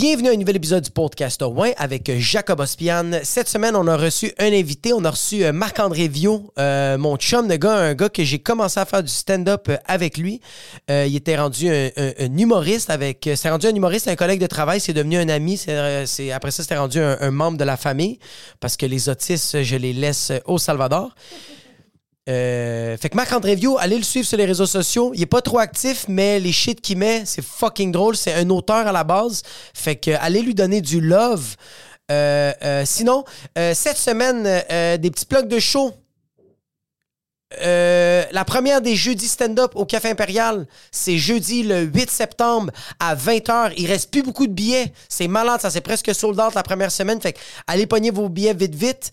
Bienvenue à un nouvel épisode du podcast Win avec Jacob Ospian. Cette semaine, on a reçu un invité. On a reçu euh, Marc-André Viau, euh, mon chum de gars, un gars que j'ai commencé à faire du stand-up euh, avec lui. Il était rendu un, humoriste avec. C'est rendu un humoriste, un collègue de travail. C'est devenu un ami. C'est- après ça, c'était rendu un, un membre de la famille parce que les autistes, je les laisse au Salvador. Euh, fait que Marc-André allez le suivre sur les réseaux sociaux. Il est pas trop actif, mais les shit qu'il met, c'est fucking drôle. C'est un auteur à la base. Fait que allez lui donner du love. Euh, euh, sinon, euh, cette semaine, euh, des petits plugs de show. Euh, la première des jeudis stand-up au Café Impérial, c'est jeudi le 8 septembre à 20h. Il reste plus beaucoup de billets. C'est malade, ça c'est presque sold out la première semaine. Fait que allez pogner vos billets vite vite.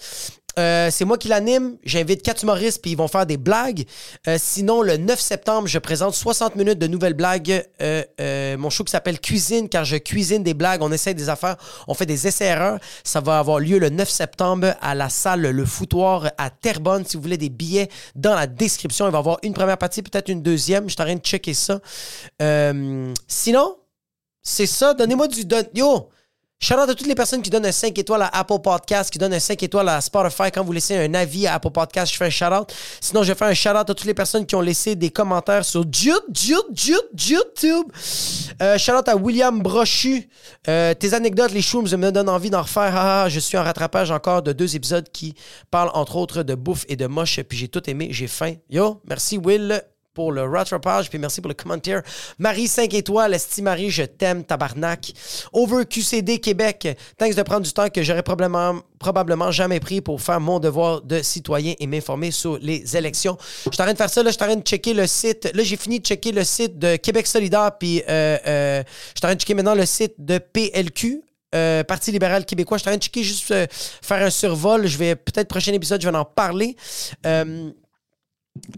Euh, c'est moi qui l'anime. J'invite quatre humoristes puis ils vont faire des blagues. Euh, sinon, le 9 septembre, je présente 60 minutes de nouvelles blagues. Euh, mon show qui s'appelle Cuisine, car je cuisine des blagues. On essaie des affaires. On fait des essais-erreurs. Ça va avoir lieu le 9 septembre à la salle Le Foutoir à Terrebonne. Si vous voulez des billets, dans la description, il va y avoir une première partie, peut-être une deuxième. Je suis en train de checker ça. Sinon, c'est ça. Donnez-moi du... don- Yo! Shout out à toutes les personnes qui donnent un 5 étoiles à Apple Podcast, qui donnent un 5 étoiles à Spotify. Quand vous laissez un avis à Apple Podcast, je fais un shout out. Sinon, je fais un shout out à toutes les personnes qui ont laissé des commentaires sur YouTube. Euh, shout out à William Brochu. Euh, tes anecdotes, les shrooms me donnent envie d'en refaire. Ah, ah, je suis en rattrapage encore de deux épisodes qui parlent entre autres de bouffe et de moche. Puis j'ai tout aimé, j'ai faim. Yo, merci Will pour le rattrapage, puis merci pour le commentaire. Marie 5 étoiles, Esti Marie, je t'aime, tabarnak. Over QCD Québec, thanks de prendre du temps que j'aurais probablement, probablement jamais pris pour faire mon devoir de citoyen et m'informer sur les élections. Je suis en train de faire ça, là, je suis en train de checker le site. Là, j'ai fini de checker le site de Québec solidaire, puis euh, euh, je suis en train de checker maintenant le site de PLQ. euh, Parti libéral québécois. Je suis en train de checker juste euh, faire un survol. Je vais peut-être prochain épisode, je vais en parler.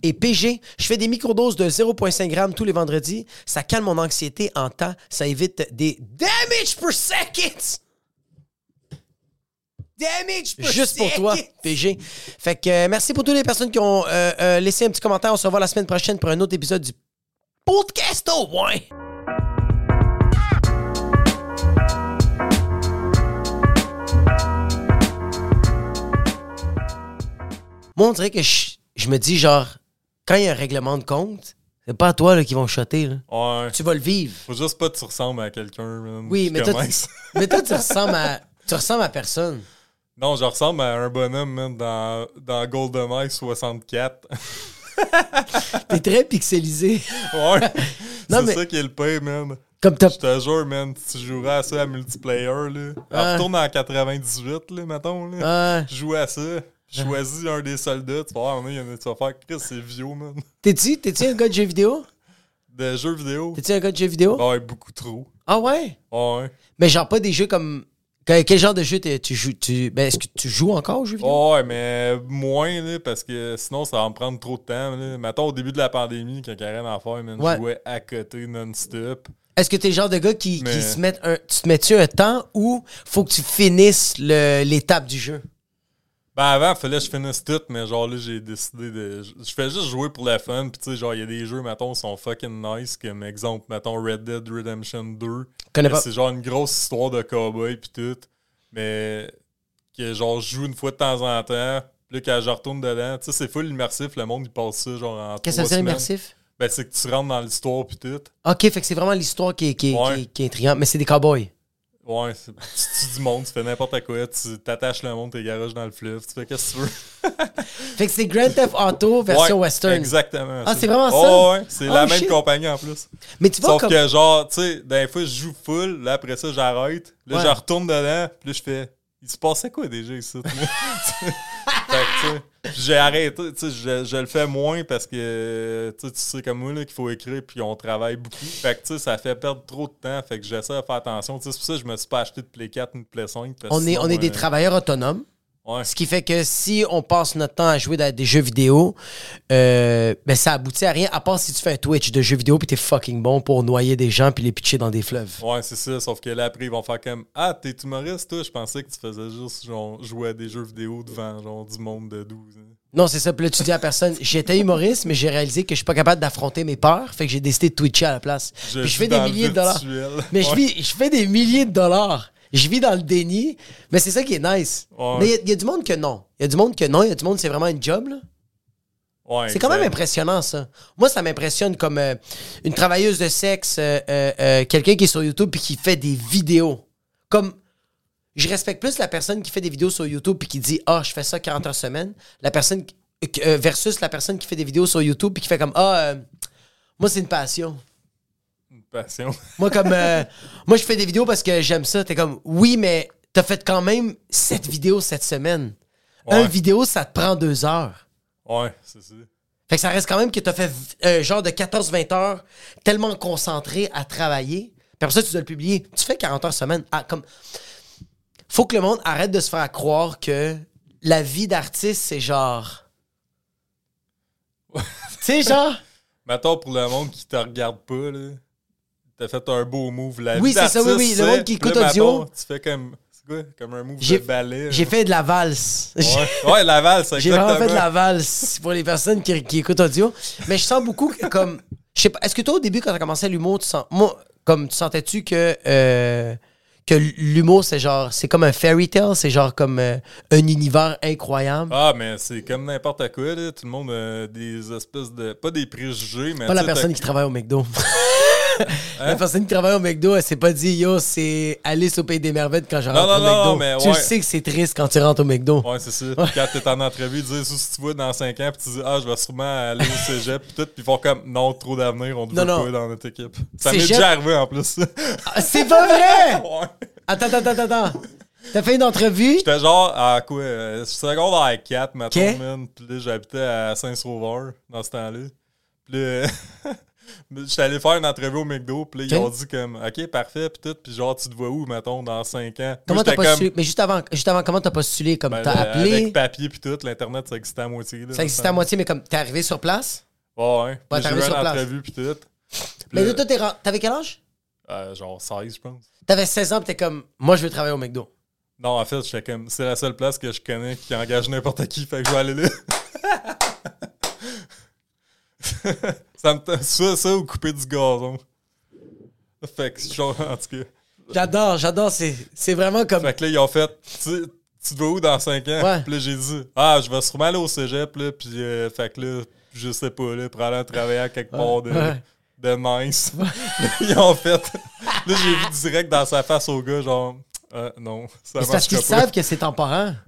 Et PG, je fais des microdoses de 0,5 g tous les vendredis. Ça calme mon anxiété en temps. Ça évite des damage per second. Damage per Juste pour toi, PG. Fait que euh, merci pour toutes les personnes qui ont euh, euh, laissé un petit commentaire. On se revoit la semaine prochaine pour un autre épisode du podcast au moins. Moi, on dirait que je, je me dis, genre, quand il y a un règlement de compte, c'est pas à toi là, qui vont shotter. Là. Ouais. Tu vas le vivre. Faut juste pas que tu ressembles à quelqu'un. Oui, mais toi, mais toi, tu ressembles à, tu ressembles à personne. Non, je ressemble à un bonhomme, man, dans, dans GoldenEye 64. T'es très pixelisé. ouais. C'est mais- ça qui est le pire, man. Comme. Je te jure, man, si tu jouerais à ça à multiplayer, là. Ah. Retourne en 98, là, mettons, là. Ah. Joue à ça. Choisis un des soldats, tu vas voir, il y en a, tu vas faire Chris, c'est vieux, man. T'es-tu, t'es-tu un gars de jeux vidéo? De jeux vidéo. T'es-tu un gars de jeux vidéo? Ouais, beaucoup trop. Ah ouais? Ouais. Mais genre pas des jeux comme. Que- Quel genre de jeu tu joues? Tu... Ben, est-ce que tu joues encore aux jeux vidéo? Ouais, mais moins, là, parce que sinon, ça va me prendre trop de temps. Là. Mettons, au début de la pandémie, quand rien à faire, man, Ouais. je jouais à côté non-stop. Est-ce que t'es le genre de gars qui, qui se met un. Tu te mets-tu un temps ou faut que tu finisses le- l'étape du jeu? Ben, avant, il fallait que je finisse tout, mais genre là, j'ai décidé de. Je fais juste jouer pour le fun, pis tu sais, genre, il y a des jeux, mettons, qui sont fucking nice, comme exemple, mettons, Red Dead Redemption 2. Connais pas. C'est genre une grosse histoire de cowboy, pis tout. Mais que genre, je joue une fois de temps en temps. Puis là, quand je retourne dedans, tu sais, c'est full immersif, le monde, il passe ça, genre, en Qu'est-ce que ça veut dire immersif? Ben, c'est que tu rentres dans l'histoire, pis tout. Ok, fait que c'est vraiment l'histoire qui est, qui, est- Ouais. qui est- qui est intrigante, mais c'est des cowboys. Ouais, tu tues du monde, tu fais n'importe quoi, tu t'attaches le monde, t'es garages dans le fleuve, tu fais qu'est-ce que tu veux. Fait que c'est Grand Theft Auto version Ouais, western. Exactement. Ah, c'est vraiment ça? Oh, ouais, c'est Oh, la même shit. compagnie en plus. Mais tu vois Sauf comme. que, genre, tu sais, des fois, je joue full, là, après ça, j'arrête. Là, Ouais. je retourne dedans, puis là, je fais. Il se passait quoi déjà ici? j'ai arrêté, tu sais, je, je le fais moins parce que, tu sais, comme moi, qu'il faut écrire, puis on travaille beaucoup. Fait que, tu sais, ça fait perdre trop de temps, fait que j'essaie de faire attention. C'est pour ça que je me suis pas acheté de Play 4 ni de Play 5. parce que On est, sinon, on est des euh, travailleurs autonomes. Ouais. Ce qui fait que si on passe notre temps à jouer à des jeux vidéo, euh, ben ça aboutit à rien, à part si tu fais un Twitch de jeux vidéo puis t'es fucking bon pour noyer des gens puis les pitcher dans des fleuves. Ouais, c'est ça. Sauf que là, après, ils vont faire comme Ah, t'es humoriste, toi. Je pensais que tu faisais juste genre, jouer à des jeux vidéo devant genre du monde de 12 ans. Non, c'est ça. Puis là, tu dis à personne, j'étais humoriste, mais j'ai réalisé que je suis pas capable d'affronter mes peurs, fait que j'ai décidé de Twitcher à la place. puis je fais des milliers de dollars. Mais je, vis, je fais des milliers de dollars. Je vis dans le déni, mais c'est ça qui est nice. Ouais. Mais il y a- il y, a du monde que non. Il y a du monde que non. Il y a du monde, c'est vraiment une job, là. Ouais, C'est quand même impressionnant, ça. Moi, ça m'impressionne comme euh, une travailleuse de sexe, euh, euh, quelqu'un qui est sur YouTube puis qui fait des vidéos. Comme, je respecte plus la personne qui fait des vidéos sur YouTube puis qui dit « Ah, je fais ça 40 heures semaine », la personne versus la personne qui fait des vidéos sur YouTube puis qui fait comme « Ah, moi, c'est une passion ». Une passion. Moi, comme, euh, moi, je fais des vidéos parce que j'aime ça. T'es comme, oui, mais t'as fait quand même cette vidéo cette semaine. Ouais. Un vidéo, ça te prend deux heures. Ouais, c'est ça. Fait que ça reste quand même que t'as fait un genre de 14-20 heures tellement concentré à travailler. Puis après ça, tu dois le publier. Tu fais 40 heures semaine. Ah, comme... Faut que le monde arrête de se faire croire que la vie d'artiste, c'est genre... tu sais, genre... Mettons pour le monde qui te regarde pas, là. T'as fait un beau move. La Oui, c'est ça, oui, oui, le monde qui écoute là, audio. Tu fais comme. Comme un move de ballet. J'ai là. fait de la valse. Ouais, ouais la valse, J'ai vraiment fait de la valse pour les personnes qui, qui écoutent audio. Mais je sens beaucoup que, comme. Je sais pas. Est-ce que toi, au début, quand t'as commencé l'humour, tu sens. Moi, comme tu sentais-tu que. euh, que l'humour, c'est genre. C'est comme un fairy tale, c'est genre comme euh, un univers incroyable? Ah, mais c'est comme n'importe quoi, là. Tout le monde a des espèces de. Pas des préjugés, mais. pas la personne qui travaille au McDo. Hein? La personne qui travaille au McDo, elle s'est pas dit Yo, c'est Alice au Pays des Merveilles quand je rentre non, au non, McDo. mais tu ouais. sais que c'est triste quand tu rentres au McDo. Ouais, c'est ça. Quand t'es en entrevue, ils disent si tu vois dans 5 ans, puis tu dis Ah, je vais sûrement aller au cégep, puis tout, puis ils font comme Non, trop d'avenir, on Non, veut non. pas dans notre équipe. Ça m'est déjà arrivé en plus. Ah, c'est pas vrai! ouais. Attends, attends, attends, attends. T'as fait une entrevue? J'étais genre à quoi euh, Secondaire 4, mettons, Ok. man. Puis là, j'habitais à Saint-Sauveur dans ce temps-là. Puis là, j'étais allé faire une entrevue au McDo. Puis là, ils ont dit comme, OK, parfait. Puis tout. Puis genre, tu te vois où, mettons, dans 5 ans? Comment t'as postulé? Mais juste avant, juste avant, comment t'as postulé? Comme ben, t'as là, appelé? Avec papier puis tout, l'Internet, ça existait à moitié. Là, Ça existait à moitié, mais comme t'es arrivé sur place? Ouais, ouais. Puis Ouais, t'es j'ai arrivé eu sur une place. entrevue puis tout. Puis Mais là, toi, t'avais quel âge? euh, genre 16, je pense. T'avais 16 ans, pis t'es comme, moi, je veux travailler au McDo. Non, en fait, j'étais comme, c'est la seule place que je connais qui engage n'importe qui, fait que je vais aller là. ça me ça, ça ou couper du gazon. Fait que, genre, en tout cas. J'adore, j'adore, c'est c'est vraiment comme. Fait que là, ils ont fait, tu, tu te vas où dans 5 ans? Ouais. Puis là, j'ai dit, ah, je vais sûrement aller au cégep, là, puis euh, fait que là, je sais pas, là, pour aller travailler à quelque part de, Ouais. de nice. ils ont fait, là, j'ai vu direct dans sa face au gars, genre, ah, non, ça Mais c'est parce qu'ils pas. savent que c'est temporaire.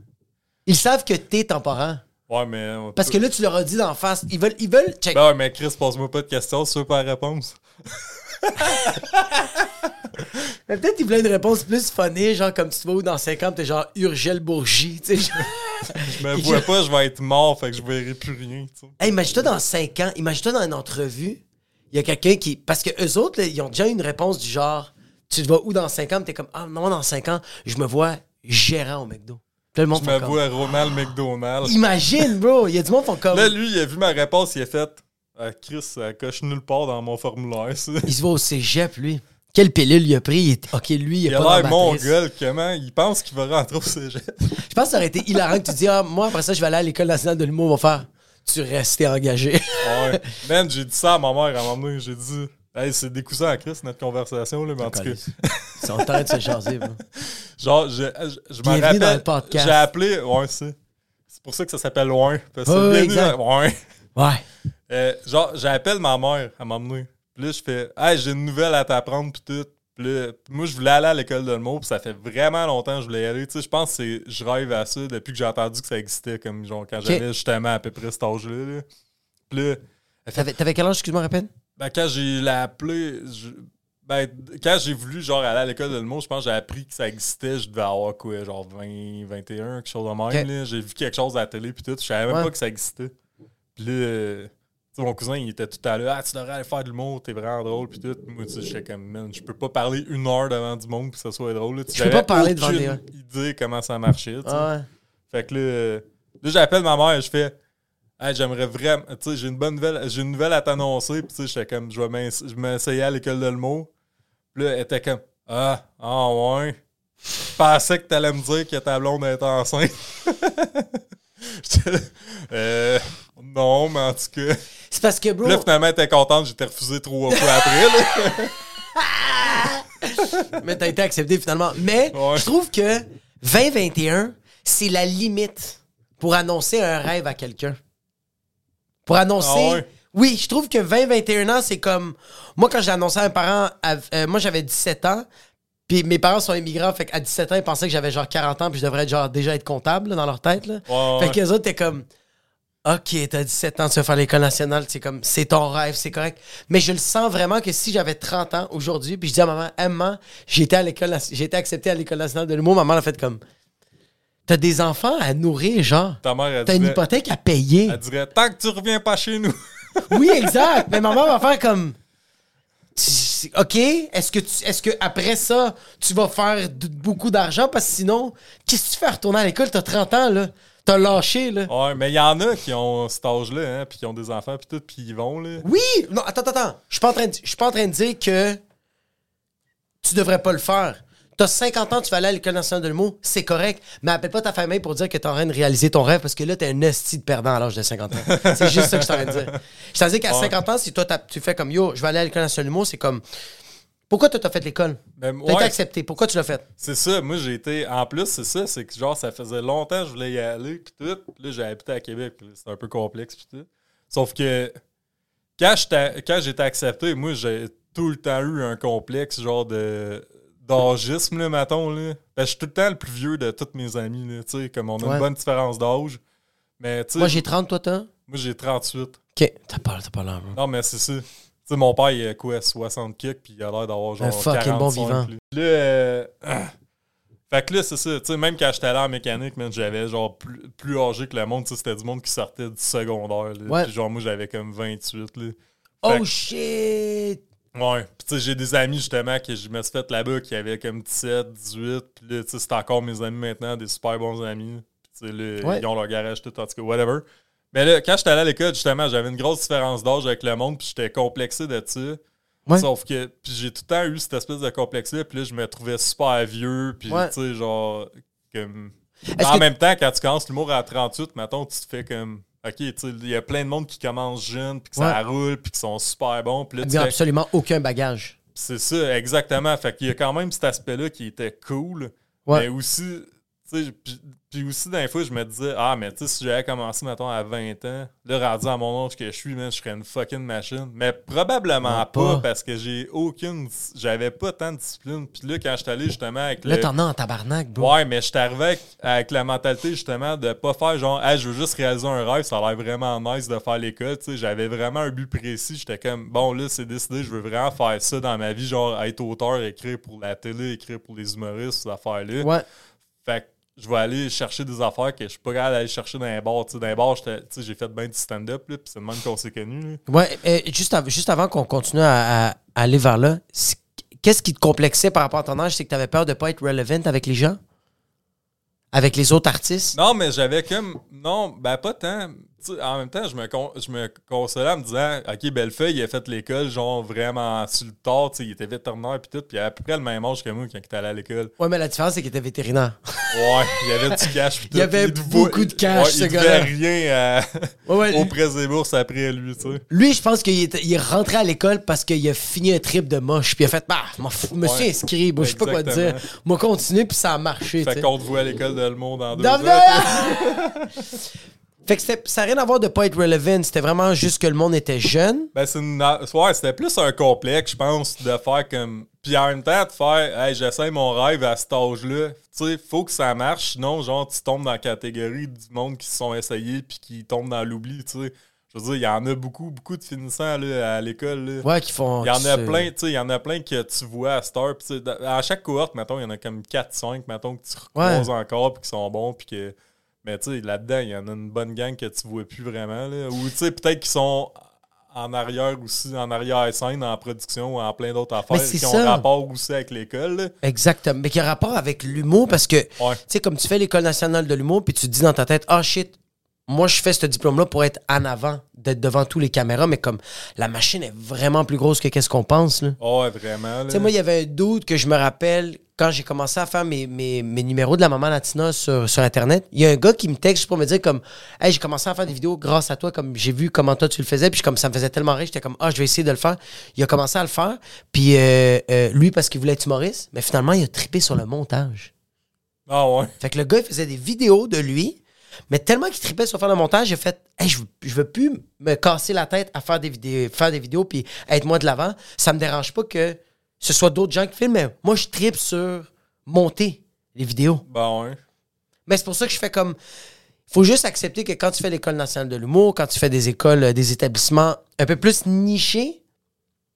Ils savent que t'es temporaire. Ouais, mais. Parce que là, tu leur as dit d'en face. Ils veulent. Ils veulent. Check. Ben ouais, mais Chris, pose-moi pas de questions, veux pas la réponse. Mais peut-être qu'ils voulaient une réponse plus funny, genre comme tu vois où dans 5 ans, t'es genre Urgel Bourgie, tu sais. genre. Je me vois pas, je vais être mort, fait que je verrai plus rien, tu sais. Hey, imagine-toi dans 5 ans, imagine-toi dans une entrevue, il y a quelqu'un qui. Parce que eux autres, là, ils ont déjà une réponse du genre Tu te vois où dans 5 ans? T'es comme Ah non, dans 5 ans, je me vois gérant au McDo. Là, le monde Je comme, vois Ronald McDonald. Imagine, bro! Il y a du monde qui font comme. Là, lui, il a vu ma réponse, il a fait ah, Chris, ça coche nulle part dans mon formulaire, ça. Il se voit au cégep, lui. Quelle pilule il a pris? Il est- Ok, lui, il a pas l'air matrice. mongol, comment Il pense qu'il va rentrer au cégep? Je pense que ça aurait été hilarant que tu dis Ah, moi, après ça, je vais aller à l'École nationale de l'humour, on va faire. Tu restais engagé. Ouais. Man, j'ai dit ça à ma mère à un moment donné. J'ai dit Hey, c'est découssant à Chris, notre conversation, là, mais en tout cas. Ça, on t'arrête de se jaser. Genre, je, je, je me Bienvenue rappelle. dans le podcast. J'ai appelé. Ouais, c'est. C'est pour ça que ça s'appelle Loin. Parce que Ouais, ouais, bienvenue exact. dans- Ouais. Ouais. Euh, genre, j'appelle ma mère à m'emmener. Puis là, je fais Hey, j'ai une nouvelle à t'apprendre, puis tout. Puis là, moi, je voulais aller à l'école de l'humour, puis ça fait vraiment longtemps que je voulais y aller. Tu sais, je pense que c'est- je rêve à ça depuis que j'ai entendu que ça existait, comme genre quand j'avais justement à peu près cet âge-là. là. Puis là, t'avais quel âge, excuse-moi, rappelle? Ben, quand j'ai l'ai appelé, je- ben, quand j'ai voulu genre aller à l'école de l'humour, je pense que j'ai appris que ça existait. Je devais avoir quoi, genre 20, 21, quelque chose de même. Là. J'ai vu quelque chose à la télé, puis tout. Je savais même Ouais. pas que ça existait. Puis là, euh, mon cousin, il était tout à l'heure. Ah, tu devrais aller faire de l'humour, t'es vraiment drôle, puis tout. Moi, tu sais, j'étais comme, man, je peux pas parler une heure devant du monde, puis que ça soit drôle. là. Tu Je peux pas parler devant des- idée comment ça marchait, tu sais. Ah ouais. Fait que là, là j'appelle ma mère et je fais Hey, j'aimerais vraiment. Tu sais, j'ai une bonne nouvelle. J'ai une nouvelle à t'annoncer. Puis tu sais, j'étais comme je vais m'essayais à l'école de le mot. Puis là, elle était comme Ah, ah ouais. Je pensais que t'allais me dire que ta blonde était enceinte. Euh, non, mais en tout cas. C'est parce que, bro, Puis là, finalement, elle était contente, j'étais refusé trois fois après. là. mais t'as été accepté finalement. Mais Ouais. je trouve que 2021, c'est la limite pour annoncer un rêve à quelqu'un. Pour annoncer. Ah ouais? Oui, je trouve que 20-21 ans, c'est comme. Moi, quand j'ai annoncé à un parent, à- euh, moi j'avais 17 ans, puis mes parents sont immigrants, fait qu'à 17 ans, ils pensaient que j'avais genre 40 ans, puis je devrais être genre déjà être comptable là, dans leur tête. Là. Ouais, Fait que les autres, t'es comme. Ok, t'as 17 ans, tu vas faire l'école nationale, c'est comme, c'est ton rêve, c'est correct. Mais je le sens vraiment que si j'avais 30 ans aujourd'hui, puis je dis à maman, maman, j'ai été à l'école, nas- j'ai été accepté à l'école nationale de l'humour, maman a fait comme, t'as des enfants à nourrir, genre. Ta mère, elle T'as une dirait, hypothèque à payer. elle dirait Tant que tu reviens pas chez nous. Oui, exact. Mais maman va faire comme. Tu- OK, est-ce que tu, est-ce que après ça, tu vas faire d- beaucoup d'argent? Parce que sinon, qu'est-ce que tu fais à retourner à l'école? T'as 30 ans, là. T'as lâché, là. Ouais, mais il y en a qui ont cet âge-là, hein, puis qui ont des enfants, puis tout, puis ils vont, là. Oui! Non, attends, attends, attends. Je suis pas en train de, je suis pas en train de dire que tu devrais pas le faire. T'as 50 ans, tu vas aller à l'École nationale de l'humour, c'est correct. Mais appelle pas ta famille pour dire que t'es en train de réaliser ton rêve parce que là, t'es un esti de perdant à l'âge de 50 ans. c'est juste ça que je suis en train de dire. Je t'en dis qu'à Ouais. 50 ans, si toi, tu fais comme yo, je vais aller à l'École nationale de l'humour, c'est comme. Pourquoi toi, t'as fait l'école? Mais, T'as été accepté. Pourquoi tu l'as fait? c'est ça. Moi, j'ai été. En plus, c'est ça. C'est que, genre, ça faisait longtemps que je voulais y aller, puis tout. Puis là, j'ai habité à Québec, c'était un peu complexe, puis tout. Sauf que, quand j'étais accepté, moi, j'ai tout le temps eu un complexe, genre, de d'âgisme, là, mettons, là. Que je suis tout le temps le plus vieux de tous mes amis, là, tu sais, comme on a Ouais. une bonne différence d'âge. Mais, Moi, j'ai 30, toi, t'as? moi, j'ai 38. Ok. T'as pas, t'as pas l'air, bro. Non, mais c'est ça. Tu sais, mon père, il a quoi, 60 kicks, puis il a l'air d'avoir genre. Un fucking bon 45, vivant. Là, euh, fait que là, c'est ça. Tu sais, même quand j'étais allé en mécanique, j'avais genre plus, plus âgé que le monde. C'était du monde qui sortait du secondaire. Là, Ouais. Puis genre, moi, j'avais comme 28. Là. Fait Oh que- shit! Ouais. Puis tu sais, j'ai des amis justement que je me suis fait là-bas qui avaient comme 17, 18. Puis là, tu sais, c'est encore mes amis maintenant, des super bons amis. Puis tu sais, là, Ouais. ils ont leur garage tout, en tout cas, whatever. Mais là, quand j'étais allé à l'école, justement, j'avais une grosse différence d'âge avec le monde, puis j'étais complexé de ça. Ouais. Sauf que puis j'ai tout le temps eu cette espèce de complexe-là, puis là, je me trouvais super vieux, puis Ouais. tu sais, genre, comme. En que- même temps, quand tu commences l'humour à 38, mettons, tu te fais comme. Ok, il y a plein de monde qui commence jeune, puis que ça roule, puis qui sont super bons, puis là, tu fais- absolument aucun bagage. c'est ça, exactement. Fait qu'il y a quand même cet aspect-là qui était cool. Ouais. Mais aussi, puis, aussi, d'un fois, je me disais, ah, mais tu sais, si j'avais commencé, mettons, à 20 ans, là, rendu à mon âge que je suis, man, je serais une fucking machine. Mais probablement Non, pas, pas. parce que j'ai aucune. J'avais pas tant de discipline. Puis là, quand je suis allé justement avec Là, le. t'en as en tabarnak, bro. Ouais, mais je suis arrivé avec, avec la mentalité justement de pas faire genre, hey, je veux juste réaliser un rêve, ça a l'air vraiment nice de faire l'école. Tu sais, j'avais vraiment un but précis. J'étais comme, bon, là, c'est décidé, je veux vraiment faire ça dans ma vie, genre être auteur, écrire pour la télé, écrire pour les humoristes, ces affaires-là. Ouais. Fait que je vais aller chercher des affaires que je suis pas capable d'aller chercher dans les bars. Dans les bars, j'ai fait bien du stand-up, là, puis c'est le même qu'on s'est connus. là. Ouais, euh, juste, av- juste avant qu'on continue à, aller vers là, qu'est-ce qui te complexait par rapport à ton âge? C'est que tu avais peur de pas être relevant avec les gens? Avec les autres artistes? Non, mais j'avais comme. Non, ben pas tant. En même temps, je me, con- je me consolais en me disant Ok, Bellefeuille, il a fait l'école, genre vraiment sur le tard, il était vétérinaire puis tout, puis il avait à peu près le même âge que moi quand il était allé à l'école. Ouais, mais la différence, c'est qu'il était vétérinaire. Ouais, il y avait du cash tout. Il y avait beaucoup de cash, ouais, ce il gars-là. rien à- Ouais, ouais, au presse des bourses après lui, tu sais. Lui, je pense qu'il est, il est rentré à l'école parce qu'il a fini un trip de moche. Puis il a fait, bah, fous, me suis inscrit. Je sais pas quoi te dire. Moi, continuer, puis ça a marché. Fait qu'on te voit à l'école de Le Monde dans deux. Fait que ça n'a rien à voir de pas être relevant. C'était vraiment juste que le monde était jeune. Ben, c'est une... ouais, c'était plus un complexe, je pense, de faire comme. Puis en même temps, de faire, hey, j'essaie mon rêve à cet âge-là. Tu sais, faut que ça marche, sinon, genre, tu tombes dans la catégorie du monde qui se sont essayés puis qui tombent dans l'oubli, tu sais. Je veux dire, il y en a beaucoup, beaucoup de finissants là, à l'école. là. Ouais, qui font. Il y en a plein, tu sais, il y en a plein que tu vois à sais, dans- à chaque cohorte, mettons, il y en a comme 4-5, mettons, que tu recroises encore, puis qui sont bons, puis que. Mais tu sais, là-dedans, il y en a une bonne gang que tu vois plus vraiment, là. Ou tu sais, peut-être qu'ils sont en arrière aussi, en arrière-scène, en production, en plein d'autres affaires qui ont ça. rapport aussi avec l'école. Exactement. Mais qui a rapport avec l'humour parce que, tu sais, comme tu fais l'École nationale de l'humour, puis tu te dis dans ta tête, ah shit, moi je fais ce diplôme-là pour être en avant, d'être devant tous les caméras, mais comme la machine est vraiment plus grosse que qu'est-ce qu'on pense, là. Ouais, vraiment. Tu sais, moi, il y avait un doute que je me rappelle quand j'ai commencé à faire mes, mes, mes numéros de la maman latina sur, sur Internet. Il y a un gars qui me texte juste pour me dire comme Hey, j'ai commencé à faire des vidéos grâce à toi, comme j'ai vu comment toi tu le faisais, puis comme ça me faisait tellement rire, j'étais comme Ah, je vais essayer de le faire. Il a commencé à le faire, puis euh, euh, lui, parce qu'il voulait être humoriste, mais finalement, il a trippé sur le montage. Ah ouais. Fait que le gars, il faisait des vidéos de lui, mais tellement qu'il tripait sur faire le montage, j'ai fait hey, je, je veux plus me casser la tête à faire des vidéos, faire des vidéos puis être moi de l'avant. Ça me dérange pas que ce soit d'autres gens qui filment, mais moi, je tripe sur monter les vidéos. Ben ouais. Mais c'est pour ça que je fais comme. faut juste accepter que quand tu fais l'École nationale de l'humour, quand tu fais des écoles, euh, des établissements un peu plus nichés,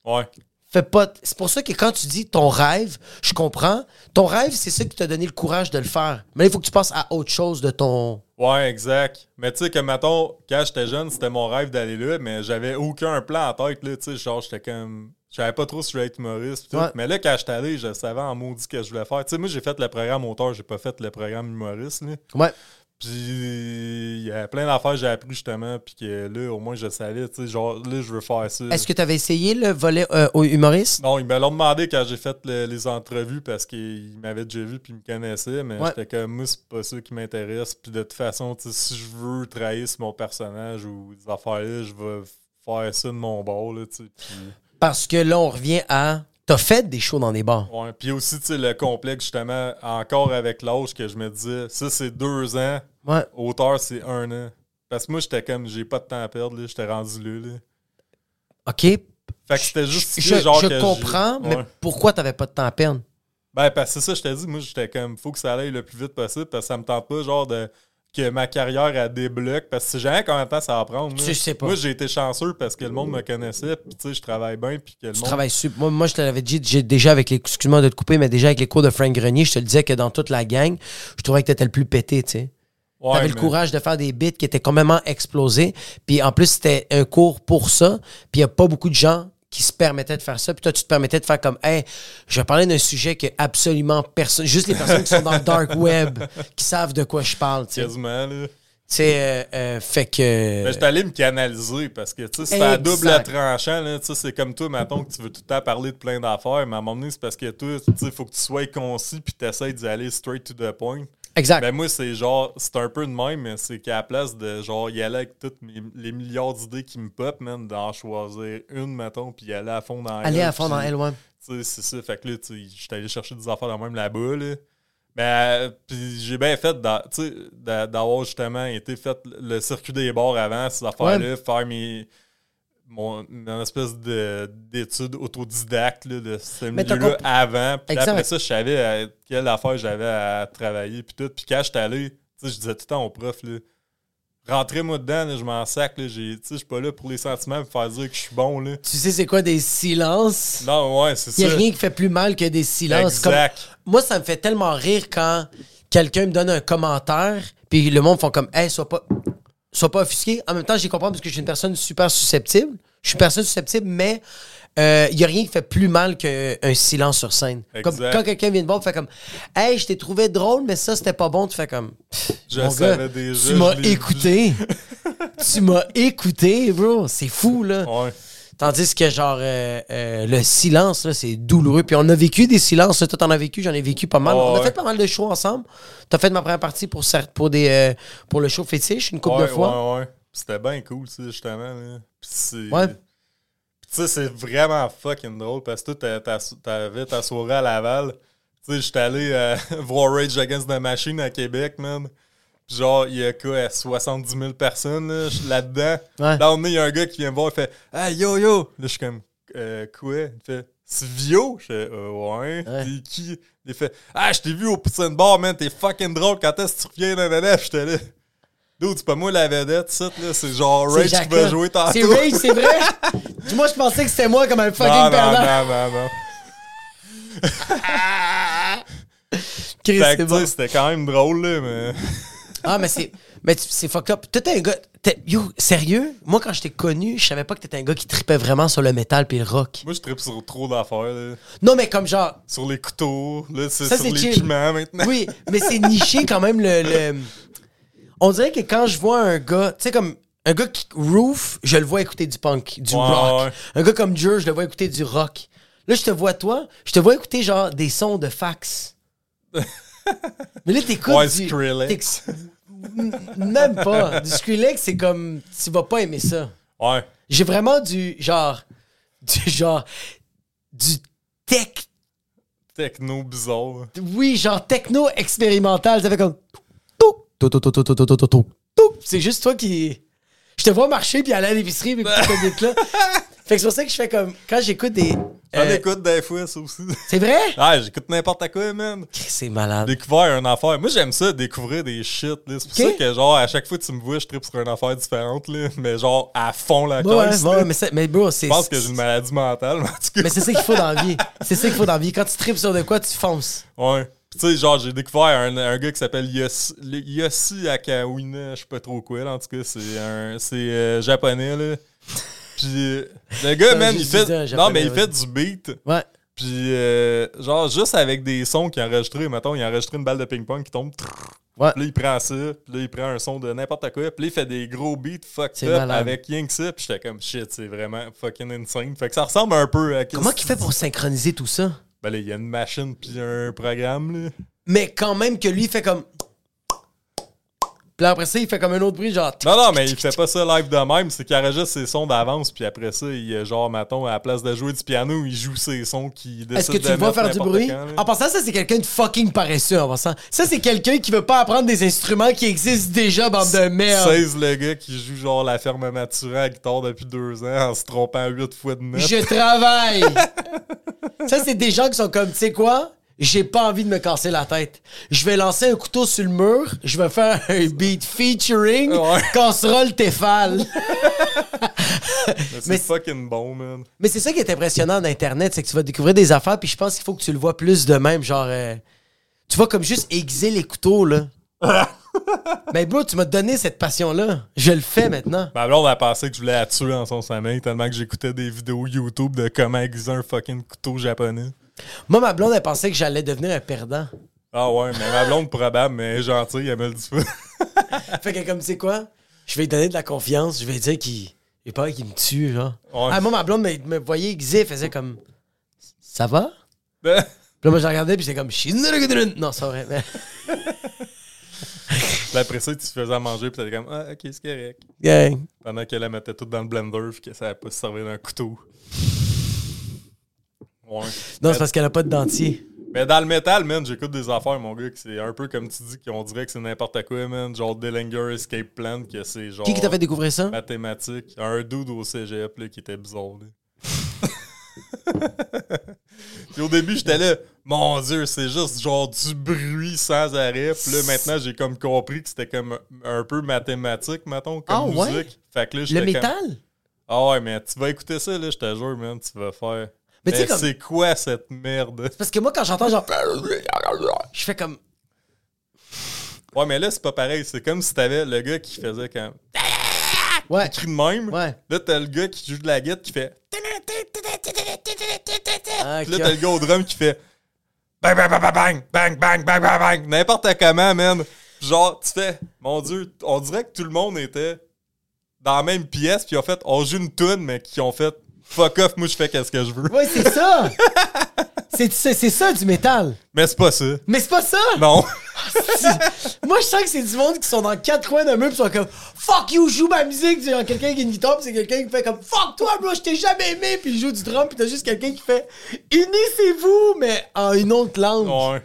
Ouais. fais pas. C'est pour ça que quand tu dis ton rêve, je comprends. Ton rêve, c'est ça qui t'a donné le courage de le faire. Mais là, il faut que tu passes à autre chose de ton. Ouais, exact. Mais tu sais, que mettons, quand j'étais jeune, c'était mon rêve d'aller là, mais j'avais aucun plan en tête, là, tu sais, genre, j'étais comme... Je savais pas trop si je voulais être humoriste, pis tout. Ouais. Mais là, quand j'étais allé, je savais en maudit que je voulais faire. Tu sais, moi, j'ai fait le programme auteur, j'ai pas fait le programme humoriste, là. Ouais. Puis il y a plein d'affaires que j'ai appris, justement, puis que là, au moins, je savais, tu sais, genre, là, je veux faire ça. Est-ce que tu avais essayé le volet euh, au humoriste? Non, ils me l'ont demandé quand j'ai fait le- les entrevues parce qu'ils m'avaient déjà vu puis ils me connaissaient, mais Ouais. j'étais comme moi, c'est pas ça qui m'intéresse. Puis de toute façon, tu sais, si je veux travailler sur mon personnage ou des affaires-là, je vais faire ça de mon bord. Là, tu sais, puis, Parce que là, on revient à. T'as fait des shows dans des bars. ouais. puis aussi, tu sais, le complexe, justement, encore avec l'âge que je me disais, ça, c'est deux ans, Ouais. auteur, c'est un an. Parce que moi, j'étais comme, j'ai pas de temps à perdre, là, j'étais rendu là. là. OK. Fait que c'était juste Je, genre je que comprends, mais Ouais. pourquoi t'avais pas de temps à perdre? Ben, parce que c'est ça, je t'ai dit, moi, j'étais comme, faut que ça aille le plus vite possible, parce que ça me tente pas, genre, de que ma carrière, elle débloque, parce que c'est jamais combien de temps ça va prendre. Tu là. sais pas. Moi, j'ai été chanceux parce que le monde me connaissait, puis tu sais, je travaille bien, puis que le Tu monde... travailles super. Moi, moi, je te l'avais dit, j'ai déjà avec les. Excuse-moi de te couper, mais déjà avec les cours de Frank Grenier, je te le disais que dans toute la gang, je trouvais que t'étais le plus pété, tu sais. Ouais, T'avais le courage de faire des bits qui étaient complètement explosés. Puis en plus, c'était un cours pour ça. Puis il n'y a pas beaucoup de gens qui se permettaient de faire ça. Puis toi, tu te permettais de faire comme, hey, je vais parler d'un sujet que absolument personne, juste les personnes qui sont dans le dark web, qui savent de quoi je parle, tu. Quasiment, là. Tu sais, euh, euh, fait que. Ben, j'étais allé me canaliser parce que, tu sais, c'est à double tranchant, là. Tu sais, c'est comme toi, mettons, que tu veux tout le temps parler de plein d'affaires, mais à un moment donné, c'est parce que toi, tu sais, faut que tu sois concis puis t'essayes d'y aller straight to the point. Exact. Ben moi, c'est genre, c'est un peu de même, mais c'est qu'à la place de genre y aller avec toutes mes- les milliards d'idées qui me pop, man, d'en choisir une, mettons, puis y aller à fond dans Aller elle, à fond dans elle, ouais. Tu sais, c'est ça. Fait que là, tu sais, j'étais allé chercher des affaires de même là-bas, là. Ben, puis j'ai bien fait, d'avoir justement été fait le circuit des bars avant, ces affaires-là, faire mes. Mon, mon espèce de- d'études autodidactes là, de ce milieu-là avant. Puis après ça, je savais à quelle affaire j'avais à travailler. Puis tout. Puis quand j'étais allé, je disais tout le temps au prof, là, rentrez-moi dedans, là, je m'en sac. je suis pas là pour les sentiments, pour faire dire que je suis bon. Là. Tu sais, c'est quoi des silences? Non, ouais, c'est Il n'y ça. a rien qui fait plus mal que des silences. Comme- Exact. Moi, ça me fait tellement rire quand quelqu'un me donne un commentaire, puis le monde font comme, hey, sois pas, sois pas offusqué. En même temps, j'y comprends parce que je suis une personne super susceptible. Je suis une personne susceptible, mais il n'y a rien qui fait plus mal qu'un silence sur scène. Comme quand quelqu'un vient de voir, fait comme, hey, je t'ai trouvé drôle, mais ça, c'était pas bon. Tu fais comme, Je mon savais gars, déjà, tu m'as écouté. tu m'as écouté, bro. C'est fou, là. Ouais. Tandis que, genre, euh, euh, le silence, c'est douloureux. Puis on a vécu des silences. Toi, t'en as vécu, j'en ai vécu pas mal. Oh, on a ouais. fait pas mal de shows ensemble. T'as fait ma première partie pour, pour, des, euh, pour le show fétiche une couple ouais, de fois. Ouais, ouais. C'était bien cool, justement. Là. Puis c'est. Ouais. Puis tu sais, c'est vraiment fucking drôle parce que toi, t'avais ta soirée à Laval. Tu sais, j'étais allé voir Rage Against the Machine à Québec, man. Genre, il y a quoi, 70 000 personnes là, là-dedans. Ouais. Là, on est, il y a un gars qui vient me voir, il fait Hey, yo, yo! Là, je suis comme Euh, Quoi? Il fait C'est Vio? Je fais euh, Ouais. T'es qui? Il fait Ah, je t'ai vu au Poutine Bar, man, t'es fucking drôle quand est-ce que tu reviens dans la J'étais là. Dude, c'est pas moi la vedette, ça, là. C'est genre Rage qui va jouer tantôt. C'est Rage, c'est vrai? moi, je pensais que c'était moi comme un fucking non, non, perdant. non, non, non. Chris, bon. sais, c'était quand même drôle, là, mais. Ah, mais c'est. Mais c'est fucked up. Toi, t'es un gars. t'es- Yo, sérieux? Moi, quand je t'ai connu, je savais pas que t'étais un gars qui tripait vraiment sur le métal puis le rock. Moi, je tripe sur trop d'affaires, là. Non, mais comme genre. Sur les couteaux, là, c'est Ça, sur c'est les chill. piments maintenant. Oui, mais c'est niché quand même le, le- On dirait que quand je vois un gars, tu sais, comme un gars qui roof, je le vois écouter du punk, du Ouais, rock. ouais. Un gars comme Jur, je le vois écouter du rock. Là, je te vois toi, je te vois écouter genre des sons de fax. mais là, t'écoutes Ouais, du... Skrillex. t'éc- même pas. Du Skrillex, c'est comme, tu vas pas aimer ça. Ouais. J'ai vraiment du genre, du genre, du tech. Techno bizarre. Oui, genre techno expérimental. Ça fait comme. C'est juste toi qui. Je te vois marcher puis aller à l'épicerie puis des là. Fait que c'est pour ça que je fais comme. Quand j'écoute des. J'en euh, écoute des fois, ça aussi. c'est vrai? Ah, j'écoute n'importe quoi, man. C'est malade. Découvert une affaire. Moi, j'aime ça, découvrir des shit. C'est pour ça que, genre, à chaque fois que tu me vois, je tripe sur une affaire différente, là. Mais, genre, à fond la Ouais, caisse, ouais, là. mais, mais bro, c'est. Je pense que j'ai une maladie mentale, mais en tout cas. Mais c'est ça qu'il faut dans la vie. C'est ça qu'il faut dans la vie. Quand tu tripes sur de quoi, tu fonces. Ouais. Tu sais, genre, j'ai découvert un, un gars qui s'appelle Yossi, Yossi Akawina, je sais pas trop quoi, là. En tout cas, c'est un. C'est euh, japonais, là. Puis, le gars, man, il fait. non, mais il fait du beat. Ouais. Puis, euh, genre, juste avec des sons qu'il a enregistrés, mettons, il a enregistré une balle de ping-pong qui tombe. Ouais. Puis là, il prend ça, puis là, il prend un son de n'importe quoi, puis là, il fait des gros beats fucked up malade. avec rien que ça, puis j'étais comme shit, c'est vraiment fucking insane. Fait que ça ressemble un peu à. Comment qu'il fait pour synchroniser tout ça? Ben là, il y a une machine, puis un programme, là. Mais quand même que lui, il fait comme. Puis là, après ça, il fait comme un autre bruit, genre. Non, non, mais il fait pas ça live de même, c'est qu'il enregistre ses sons d'avance, puis après ça, il, genre, mettons, à la place de jouer du piano, il joue ses sons qui Est-ce que tu mettre faire du bruit? quand. En passant, ça, c'est quelqu'un de fucking paresseux, en passant. Ça, c'est quelqu'un qui veut pas apprendre des instruments qui existent déjà, bande de merde. 16 le gars qui joue genre la ferme maturée à la guitare depuis deux ans en se trompant huit fois de notes. Je travaille. ça, c'est des gens qui sont comme, tu sais quoi? J'ai pas envie de me casser la tête. Je vais lancer un couteau sur le mur, je vais faire un beat featuring Ouais. casserole Tefal. Mais c'est fucking bon, man. Mais c'est ça qui est impressionnant d'Internet, c'est que tu vas découvrir des affaires, puis je pense qu'il faut que tu le vois plus de même, genre... euh, tu vois comme juste aiguiser les couteaux, là. Mais bro, tu m'as donné cette passion-là. Je le fais maintenant. Ma blonde a pensé que je voulais la tuer en son sommeil tellement que j'écoutais des vidéos YouTube de comment aiguiser un fucking couteau japonais. Moi, ma blonde, elle pensait que j'allais devenir un perdant. Ah ouais, mais ma blonde probable, mais elle est gentille, elle me le dit pas. Fait que comme, tu sais quoi? Je vais lui donner de la confiance. Je vais lui dire qu'il... J'ai peur qu'il me tue, genre. Ouais. Ah, moi, ma blonde me, me voyait elle faisait comme... Ça va? Ben, Puis là, moi, je regardais, puis j'étais comme... Non, c'est vrai. mais- Puis après ça, tu te faisais à manger, puis t'étais comme, ah, ok, c'est correct. Gang. Pendant qu'elle la mettait tout dans le blender, puis qu'elle savait pas se servir d'un couteau. Ouais. Non, c'est parce qu'elle a pas de dentier. Mais dans le métal, man, j'écoute des affaires, mon gars, que c'est un peu comme tu dis, qu'on dirait que c'est n'importe quoi, man. Genre Dillinger Escape Plan, que c'est genre. Qui qui t'a fait découvrir ça? Mathématiques. Un dude au cégep, là, qui était bizarre, là. Puis au début, j'étais là, mon Dieu, c'est juste genre du bruit sans arrêt. Puis là, maintenant, j'ai comme compris que c'était comme un peu mathématique, mettons, comme Ah, ouais? musique. Fait que là, Le j'étais comme- métal? Ah ouais, mais tu vas écouter ça, là, je te jure, man, tu vas faire. Mais comme- c'est quoi cette merde? Parce que moi, quand j'entends genre... Je fais comme... Ouais, mais là, c'est pas pareil. C'est comme si t'avais le gars qui faisait quand. Ouais. crie de même. Ouais. Là, t'as le gars qui joue de la guitare qui fait. Ah, Puis là, t'as le gars au drum qui fait. Bang, bang, bang, bang, bang, bang, bang, bang, bang, bang. N'importe comment, man. Genre, tu fais. Mon Dieu, on dirait que tout le monde était dans la même pièce, puis en fait, on joue une tune, mais qui ont fait. Fuck off, moi je fais qu'est-ce que je veux. Ouais, c'est ça! c'est, c'est, c'est ça du métal. Mais c'est pas ça. Mais c'est pas ça! Non. Moi, je sens que c'est du monde qui sont dans quatre coins d'un mur pis sont comme Fuck you, joue ma musique! C'est genre quelqu'un qui a une guitare pis c'est quelqu'un qui fait comme Fuck toi, bro, je t'ai jamais aimé! Puis il joue du drum pis t'as juste quelqu'un qui fait Unissez-vous, mais en une autre langue. Ouais.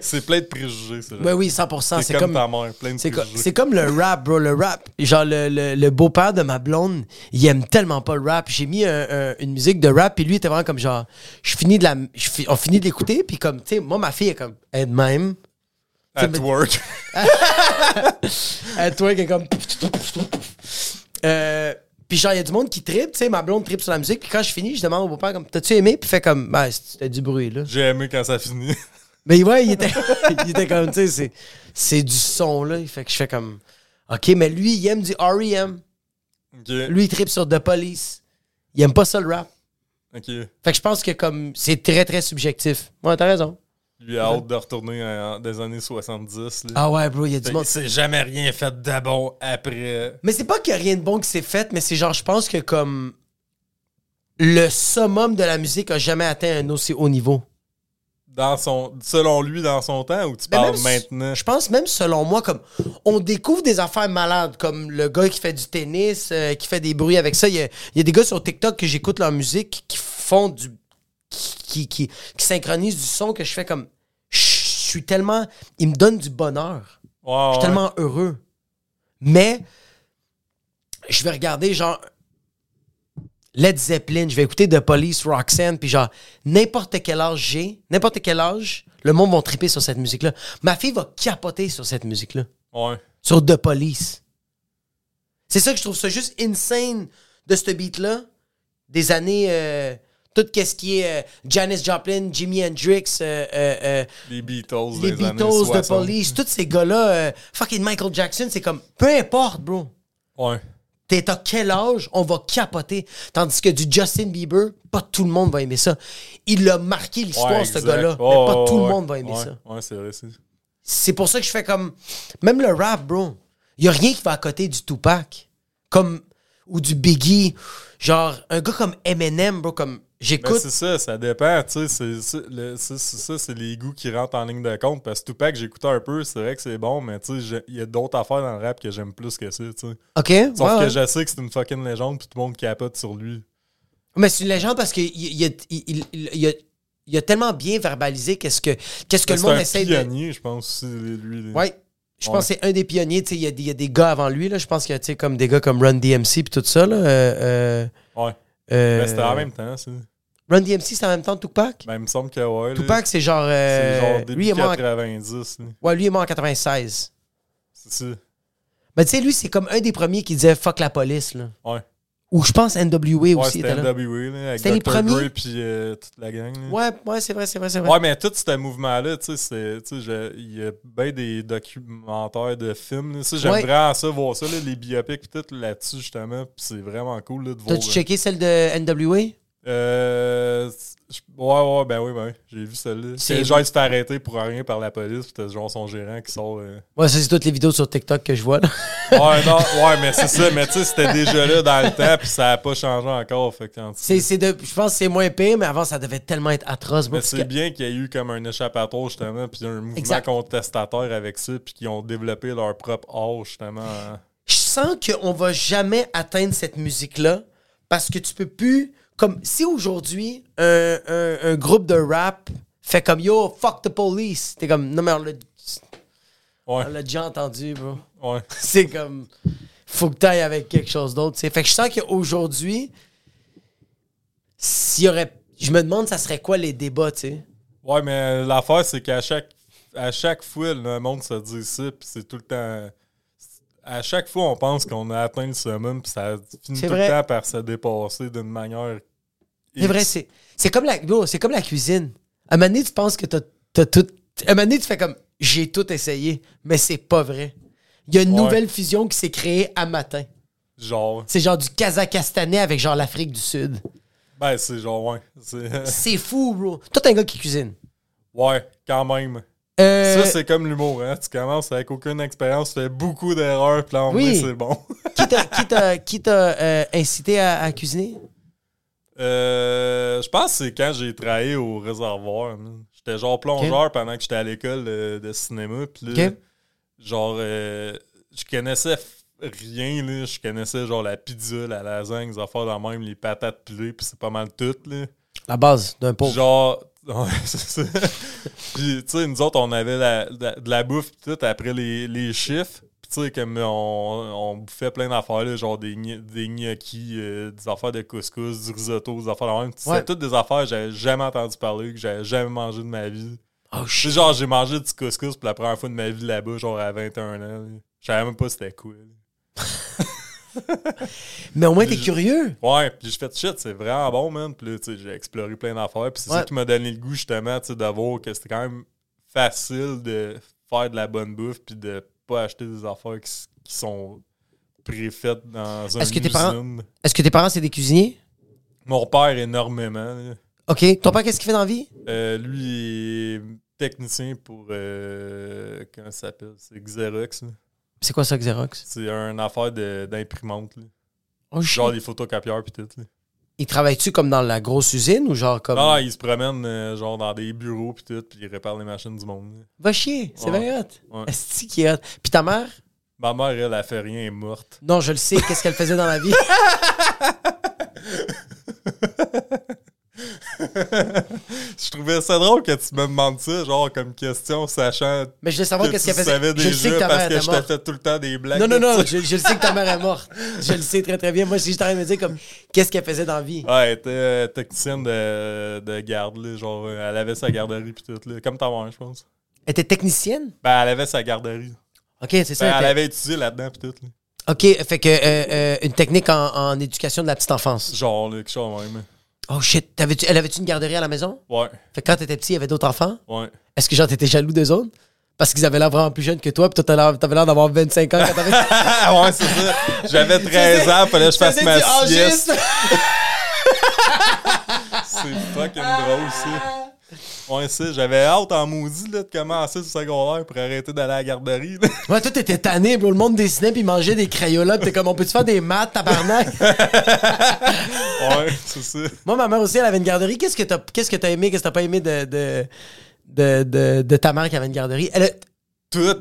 C'est plein de préjugés, ça. Ouais, oui, 100%. c'est comme, comme. ta mère, plein de préjugés. c'est comme le rap, bro. Le rap. Genre, le, le- le beau-père de ma blonde, il aime tellement pas le rap. J'ai mis un- un- une musique de rap, puis lui, était vraiment comme genre. Je finis de la. je on finit d'écouter, puis comme, tu sais, moi, ma fille est comme. Elle de même. At mais- work. Elle est comme. Euh, puis genre, il y a du monde qui tripe, tu sais, ma blonde tripe sur la musique, puis quand je finis, je demande au beau-père, comme, t'as-tu aimé? Puis fait comme, ben, c'était du bruit, là. J'ai aimé quand ça finit. Mais ouais, il était, il était comme, tu sais, c'est, c'est du son, là. Fait que je fais comme, OK, mais lui, il aime du R.E.M. Lui, il tripe sur The Police. Il aime pas ça, le rap. Ok. Fait que je pense que comme, c'est très, très subjectif. Ouais, t'as raison. Lui a hâte de retourner en- des années 70. Là. Ah ouais, bro, il y a du monde. c'est jamais rien fait de bon après. Mais c'est pas qu'il y a rien de bon qui s'est fait, mais c'est genre, je pense que comme le summum de la musique a jamais atteint un aussi haut niveau. Dans son, selon lui, dans son temps, ou tu Mais parles même maintenant? Je pense même selon moi, comme on découvre des affaires malades, comme le gars qui fait du tennis, euh, qui fait des bruits avec ça. Il y a, il y a des gars sur TikTok que j'écoute leur musique qui font du. qui, qui, qui synchronisent du son que je fais comme. Je suis tellement. Il me donne du bonheur. Ouais, Je suis ouais. tellement heureux. Mais je vais regarder genre Led Zeppelin, je vais écouter The Police, Roxanne, puis genre n'importe quel âge j'ai, n'importe quel âge, le monde va triper sur cette musique-là. Ma fille va capoter sur cette musique-là, Ouais. sur The Police. C'est ça que je trouve ça juste insane de ce beat-là, des années euh, tout ce qui est euh, Janis Joplin, Jimi Hendrix, euh, euh, Les Beatles, les années Beatles, The 60. Police, tous ces gars-là, fucking Michael Jackson, c'est comme, peu importe, bro. Ouais. T'es à quel âge, on va capoter. Tandis que du Justin Bieber, pas tout le monde va aimer ça. Il a marqué l'histoire, Ouais, ce gars-là. Mais pas ouais, tout le monde va aimer Ouais, ça. Ouais, c'est vrai. c'est- C'est pour ça que je fais comme. Même le rap, bro. Il y a rien qui va à côté du Tupac. Comme. Ou du Biggie. Genre, un gars comme Eminem, bro, comme. J'écoute. c'est ça, ça dépend, tu sais, c'est- ça, c'est les goûts qui rentrent en ligne de compte, parce que Tupac, j'écoutais un peu, c'est vrai que c'est bon, mais tu sais, j'ai- il y a d'autres affaires dans le rap que j'aime plus que ça, tu sais. OK? Sauf ouais, que ouais. je sais que c'est une fucking légende, puis tout le monde capote sur lui. Mais c'est une légende parce qu'il il, il, il, il- il a, il a tellement bien verbalisé qu'est-ce que, qu'est-ce que le C'est monde un essaie de. pionnier, je pense, lui. Ouais. Je Ouais. pense que c'est un des pionniers. Il y, a des- il y a des gars avant lui. Là. Je pense qu'il y a comme des gars comme Run DMC puis tout ça. Là. Euh, euh, Ouais. euh, Ben, c'était en même temps, ça. Run DMC, c'est en même temps Tupac? Ben, il me semble que ouais. Tupac, c'est genre. c'est euh, genre début lui, est mort en, 90, là. ouais, lui est mort en 96. C'est ça. Mais tu sais, lui, c'est comme un des premiers qui disait fuck la police. Là. Ouais. Ou je pense NWA Ouais, aussi c'était. NWA, là, avec C'était les Dr. premiers? Dre puis euh, toute la gang. là. Ouais, ouais, c'est vrai, c'est vrai, c'est vrai. Ouais, mais tout ce mouvement-là, tu sais, c'est- tu sais, je- il y a bien des documentaires de films. là. J'aime Ouais. vraiment ça, voir ça, là, les biopics, pis tout là-dessus, justement. Puis c'est vraiment cool là, de voir. T'as-tu checké celle de NWA? Euh, ouais, ouais, ben oui, ben oui, j'ai vu celle-là. C'est- genre, il se fait arrêter pour rien par la police, pis t'as genre son gérant qui sort. euh. Ouais, ça, c'est toutes les vidéos sur TikTok que je vois. Là. Ouais, non, ouais, mais c'est ça, mais tu sais, c'était déjà là dans le temps, puis ça a pas changé encore. Fait quand C'est, c'est de, je pense que c'est moins pire, mais avant, ça devait tellement être atroce. Mais c'est que- bien qu'il y ait eu comme un échappatoire, justement, puis un mouvement Exact. contestataire avec ça, puis qu'ils ont développé leur propre art, justement. hein. je sens qu'on va jamais atteindre cette musique-là parce que tu peux plus. Comme si aujourd'hui, un, un- un groupe de rap fait comme Yo, fuck the police. T'es comme Non, mais on l'a, Ouais, déjà entendu, bro. ouais. C'est comme Faut que t'ailles avec quelque chose d'autre. Fait que je sens qu'aujourd'hui, s'il y aurait. Je me demande, ça serait quoi les débats, tu sais? Ouais, mais l'affaire, c'est qu'à chaque, à chaque fois, le monde se dit ça, puis c'est tout le temps. À chaque fois, on pense qu'on a atteint le summum, puis ça finit tout vrai. le temps par se dépasser d'une manière. C'est vrai, c'est, c'est comme la bro, c'est comme la cuisine. À un moment donné, tu penses que t'as, t'as tout. À un moment donné, tu fais comme j'ai tout essayé, mais c'est pas vrai. Il y a une Ouais. nouvelle fusion qui s'est créée à matin. Genre. C'est genre du Kazakhstanais avec genre l'Afrique du Sud. Ben, c'est genre, ouais. C'est- C'est fou, bro. Toi, t'es un gars qui cuisine. Ouais, quand même. Euh, Ça, c'est comme l'humour, hein. Tu commences avec aucune expérience, tu fais beaucoup d'erreurs, puis là, Oui. c'est bon. qui t'a, qui t'a- qui t'a, euh, incité à, à cuisiner? Euh, je pense que c'est quand j'ai travaillé au réservoir. man. J'étais genre plongeur pendant que j'étais à l'école de, de cinéma. Puis là, Ok. genre, euh, je connaissais f- rien. Là. Je connaissais genre la pizza, la lasagne, les affaires de même, les patates pilées, puis c'est pas mal tout. Là. La base d'un pauvre. Genre, ouais, c'est ça. Puis, tu sais, nous autres, on avait la- la- de la bouffe pis tout après les, les chiffres. Tu sais, comme on, on bouffait plein d'affaires, genre des, des gnocchis, euh, des affaires de couscous, du risotto, des affaires de même. Ouais. toutes des affaires que j'avais jamais entendu parler, que j'avais jamais mangé de ma vie. Oh shit. genre, j'ai mangé du couscous pour la première fois de ma vie là-bas, genre à 21 ans. Je savais même pas c'était quoi. là. Mais au moins, t'es curieux. Ouais, puis j'ai fait shit, c'est vraiment bon, man. Puis là, tu sais, j'ai exploré plein d'affaires. Puis c'est Ouais. ça qui m'a donné le goût, justement, tu sais, de voir que c'était quand même facile de faire de la bonne bouffe puis de pas acheter des affaires qui, sont préfaites dans un Est-ce que tes parents-. Est-ce que tes parents, c'est des cuisiniers? Mon père, énormément. OK. Ton père, qu'est-ce qu'il fait dans la vie? Euh, lui, il est technicien pour. euh, comment ça s'appelle? C'est Xerox. là. C'est quoi ça, Xerox? C'est une affaire de- d'imprimante. là. Oh, shit. Genre les photocopieurs puis tout. là. Il travaille-tu comme dans la grosse usine ou genre comme. Non, il se promène euh, genre dans des bureaux puis tout, puis il répare les machines du monde. Va chier, c'est Ouais. bien hot. Ouais. Est-ce qui est hot? Puis ta mère? Ma mère, elle, elle fait rien, elle est morte. Non, je le sais. Qu'est-ce qu'elle faisait dans la vie? Je trouvais ça drôle que tu me demandes ça, genre comme question, sachant Mais je veux savoir que qu'est-ce qu'elle faisait. savais Je sais que ta parce mère que était je t'ai fait tout le temps des blagues. Non, non, non, je, je le sais que ta mère est morte. Je le sais très, très bien. Moi, je t'arrête de me dire comme qu'est-ce qu'elle faisait dans la vie? Ouais, elle était euh, technicienne de, de garde, là, genre, euh, elle avait sa garderie puis tout, là, comme ta mère, je pense. Elle était technicienne? Ben, elle avait sa garderie. OK, c'est ça. Ben, elle avait étudié là-dedans puis tout, là. OK, fait que euh, euh, une technique en, en éducation de la petite enfance. Genre, là, quelque chose même. Oh shit, t'avais-tu- elle avait-tu une garderie à la maison? Ouais, Fait que quand t'étais petit, il y avait d'autres enfants? ouais. Est-ce que genre t'étais jaloux d'eux autres? Parce qu'ils avaient l'air vraiment plus jeunes que toi, puis toi t'avais l'air- t'avais l'air d'avoir 25 ans quand t'avais. ouais, c'est ça. J'avais 13 ans, fallait que je fasse ma sieste. C'est fucking drôle, ça. Ouais, c'est, j'avais hâte en maudit là, de commencer le secondaire pour arrêter d'aller à la garderie. là. Ouais, toi t'étais tanné, bro. Le monde dessinait puis mangeait des crayolas, pis t'es comme, on peut-tu faire des maths, tabarnak? Ouais, c'est ça. Moi, ma mère aussi, elle avait une garderie. Qu'est-ce que t'as qu'est-ce que t'as aimé, qu'est-ce que t'as pas aimé de, de, de, de, de ta mère qui avait une garderie? Elle a... Tout.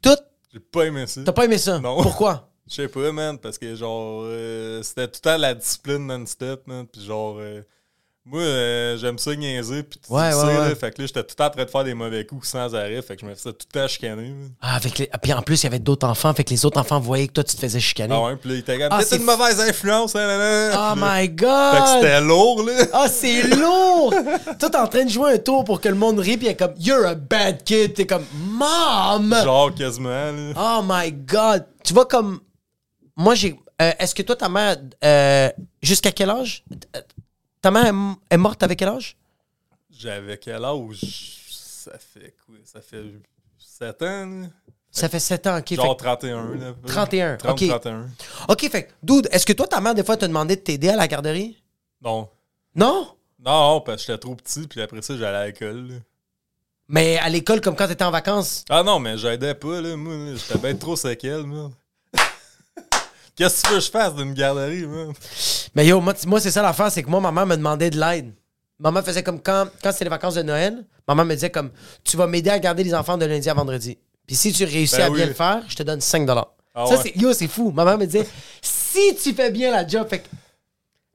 Tout? J'ai pas aimé ça. T'as pas aimé ça? Non. Pourquoi? Je sais pas, man, parce que genre, euh, c'était tout le temps la discipline non-stop, man. Puis genre, euh, moi, euh, j'aime ça niaiser, puis tu Ouais, sais, ouais. là. Fait que là, j'étais tout le temps en train de faire des mauvais coups sans arrêt, fait que je me faisais tout le temps chicaner. Ah, avec les... Puis en plus, il y avait d'autres enfants, fait que les autres enfants voyaient que toi, tu te faisais chicaner. Ah ouais, puis là, il comme, Ah, c'est une mauvaise influence, hein, nan, nan. Oh là, my Fait que god! c'était lourd, là. Ah, c'est lourd! Toi, t'es en train de jouer un tour pour que le monde rit, puis est comme, You're a bad kid. T'es comme, Mom! Genre, quasiment, là. Oh my god! Tu vois, comme. Moi, j'ai. euh, Est-ce que toi, ta mère. euh, Jusqu'à quel âge? Ta mère est morte avec quel âge? J'avais quel âge? Ça fait quoi? Ça fait 7 ans. Ça fait 7 ans, ok. fait Genre que- 31, là. 31, 30, ok. 31. ok, fait dude, est-ce que toi, ta mère, des fois, t'a demandé de t'aider à la garderie? Non. Non? Non, parce que j'étais trop petit, puis après ça, j'allais à l'école. Mais à l'école, comme quand t'étais en vacances? Ah non, mais j'aidais pas, là. Moi, j'étais bien trop séquelle, moi. Qu'est-ce que tu veux que je fasse d'une garderie, man? Mais yo, moi, moi c'est ça l'affaire, c'est que moi, ma mère me demandait de l'aide. Maman faisait comme quand, quand c'était les vacances de Noël, maman me disait comme tu vas m'aider à garder les enfants de lundi à vendredi. Puis si tu réussis Ben à bien le faire, je te donne 5 Ah Ça, ouais. c'est yo, c'est fou. Maman me disait si tu fais bien la job, fait que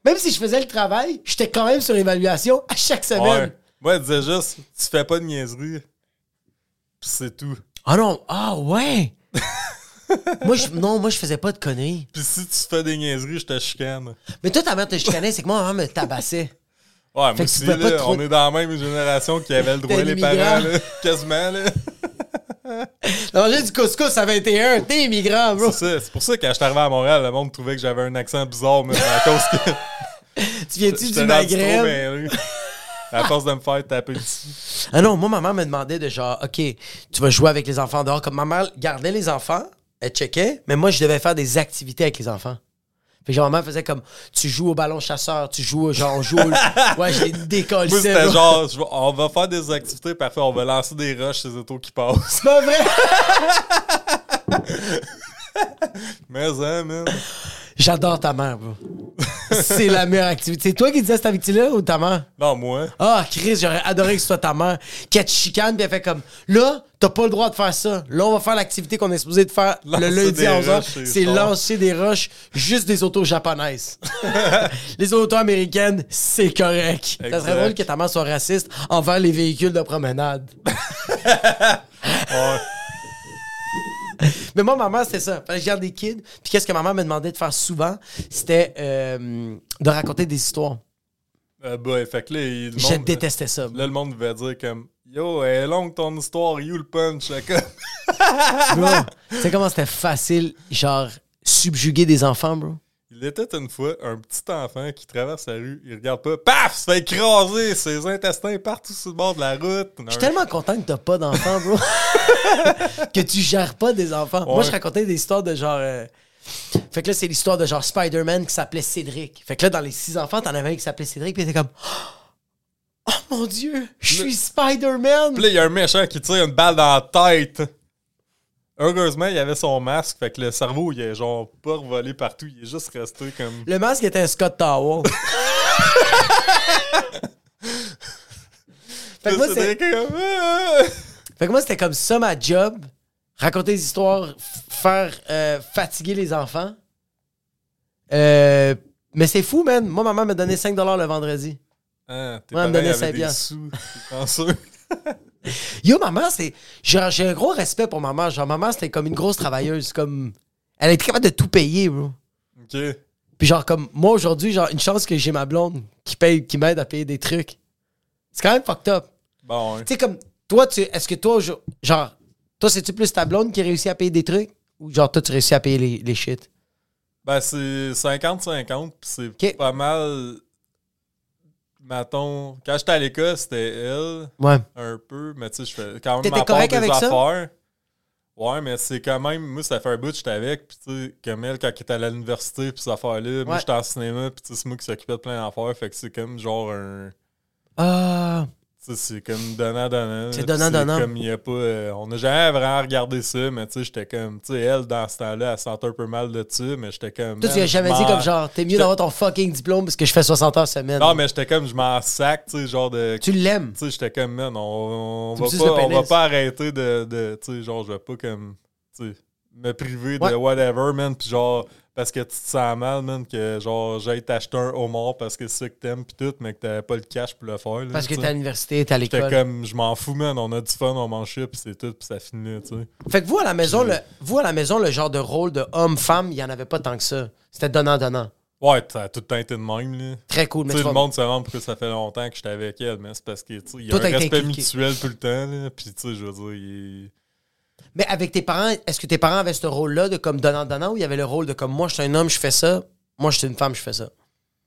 même si je faisais le travail, j'étais quand même sur évaluation à chaque semaine. Ouais. Moi, elle disait juste, tu fais pas de niaiserie. Puis c'est tout. Ah non, ah ouais. moi, je, non, moi, je faisais pas de conneries. Puis si tu fais des niaiseries, je te chicane. Mais toi, ta mère te chicanait, c'est que moi, ma mère me tabassait. Ouais, pas là, trop- on est dans la même génération qui avait le droit, les parents, là. Quasiment, là. Manger du couscous à 21, t'es immigrant, bro. C'est pour ça que quand je suis arrivé à Montréal, le monde trouvait que j'avais un accent bizarre, mais à cause que. Tu viens-tu du Maghreb? À force de me faire taper dessus. Ah non, moi, ma mère me demandait de genre, OK, tu vas jouer avec les enfants dehors. Comme ma mère gardait les enfants, elle checkait, mais moi, je devais faire des activités avec les enfants. Fait que genre, ma mère faisait comme, tu joues au ballon chasseur, tu joues, genre, on joue au... Ouais, j'ai décollé. Moi, c'était genre, je on va faire des activités parfait, on va lancer des rushs ces autos qui passent. C'est pas vrai? Mais, hein, man. J'adore ta mère, bro. C'est la meilleure activité. C'est toi qui disais cette activité-là ou ta mère? Non, moi. Ah, Chris, j'aurais adoré que ce soit ta mère qui te chicane puis elle fait comme là, t'as pas le droit de faire ça. Là, on va faire l'activité qu'on est supposé de faire Lancer le lundi à 11h. roches, c'est lancer des roches, juste des autos japonaises. les autos américaines, c'est correct. Ça serait drôle que ta mère soit raciste envers les véhicules de promenade. Ouais. Mais moi, ma mère, c'était ça. Que garde des kids. Puis qu'est-ce que ma mère me demandait de faire souvent? C'était euh, de raconter des histoires. Euh, bah, fait que là, il- le Je monde- détestais ça. Là, le monde devait dire comme Yo, elle est longue ton histoire, you le punch. Bro, tu sais comment c'était facile, genre, subjuguer des enfants, bro? Il était une fois un petit enfant qui traverse la rue, il regarde pas, paf, se fait écraser, ses intestins partout sur le bord de la route. Je suis tellement content que t'as pas d'enfants, bro. que tu gères pas des enfants. Moi, je racontais des histoires de genre. euh, Fait que là, c'est l'histoire de genre Spider-Man qui s'appelait Cédric. Fait que là, dans les six enfants, t'en avais un qui s'appelait Cédric, puis était comme. Oh mon dieu, je suis Spider-Man! Puis là, il y a un méchant qui tire une balle dans la tête. Heureusement, il avait son masque, fait que le cerveau, il est genre pas revolé partout, il est juste resté comme. Le masque était un Scott Towel. fait, que moi, C'était comme. Ah! fait que moi, c'était comme ça ma job. Raconter des histoires, faire euh, fatiguer les enfants. Euh, mais c'est fou, man. Moi, maman m'a donné 5 le vendredi. Ah, tes Ouais, elle me donnait avaient cinq des piastres. sous, t'es chanceux. Yo, maman, c'est. J'ai un gros respect pour maman. Genre, maman, c'était comme une grosse travailleuse. Comme. Elle était capable de tout payer, bro. Ok. Puis genre, comme moi aujourd'hui, genre, une chance que j'ai ma blonde qui paye, qui m'aide à payer des trucs. C'est quand même fucked up. Bon. Tu sais, comme, toi, tu, est-ce que toi, genre, toi, c'est-tu plus ta blonde qui réussit à payer des trucs? Ou genre, toi, tu réussis à payer les, les shit? Ben, c'est 50-50, pis c'est pas mal. Mettons, quand j'étais à l'école, c'était elle, Ouais. un peu, mais tu sais, je fais quand même ma part des avec ça? affaires. Ouais, mais c'est quand même, moi, ça fait un bout que j'étais avec, pis tu sais, comme elle, quand elle était à l'université, pis ces affaires-là, moi, j'étais en cinéma, pis tu sais, c'est moi qui s'occupais de plein d'affaires, fait que c'est comme genre un. Ah. C'est comme donnant-donnant. C'est donnant-donnant. comme il a pas. euh, on n'a jamais vraiment regardé ça, mais tu sais, j'étais comme. Tu sais, elle, dans ce temps-là, elle sentait un peu mal de ça, mais j'étais comme. Toi, tu man, as jamais dit comme genre, t'es mieux d'avoir ton fucking diplôme parce que je fais 60 heures semaine. Non, mais j'étais comme, je m'en sac, tu sais, genre de. Tu l'aimes. Tu sais, j'étais comme, man, on, va pas, on va pas arrêter de. de tu sais, genre, je vais pas comme. Tu sais, me priver Ouais. de whatever, man, pis genre. Parce que tu te sens mal, man, que genre, j'aille t'acheter un homard parce que c'est ça que t'aimes, pis tout, mais que t'avais pas le cash pour le faire. là, Parce que t'es à l'université, t'es à l'école. comme, je m'en fous, man, on a du fun, on mange ça, pis c'est tout, pis ça finit tu sais. Fait que vous, à la maison, le, vous, à la maison, le genre de rôle de homme-femme, il y en avait pas tant que ça. C'était donnant-donnant. Ouais, ça a tout le temps été de même, là. Très cool. Mais, Tu sais, le monde se demande pourquoi ça fait longtemps que j'étais avec elle, mais c'est parce que, tu sais, il y a Tout un respect mutuel tout le temps, là. Puis, tu sais, je veux dire, il... mais avec tes parents, est-ce que tes parents avaient ce rôle-là de comme donnant-donnant ou il y avait le rôle de comme moi, je suis un homme, je fais ça. Moi, je suis une femme, je fais ça?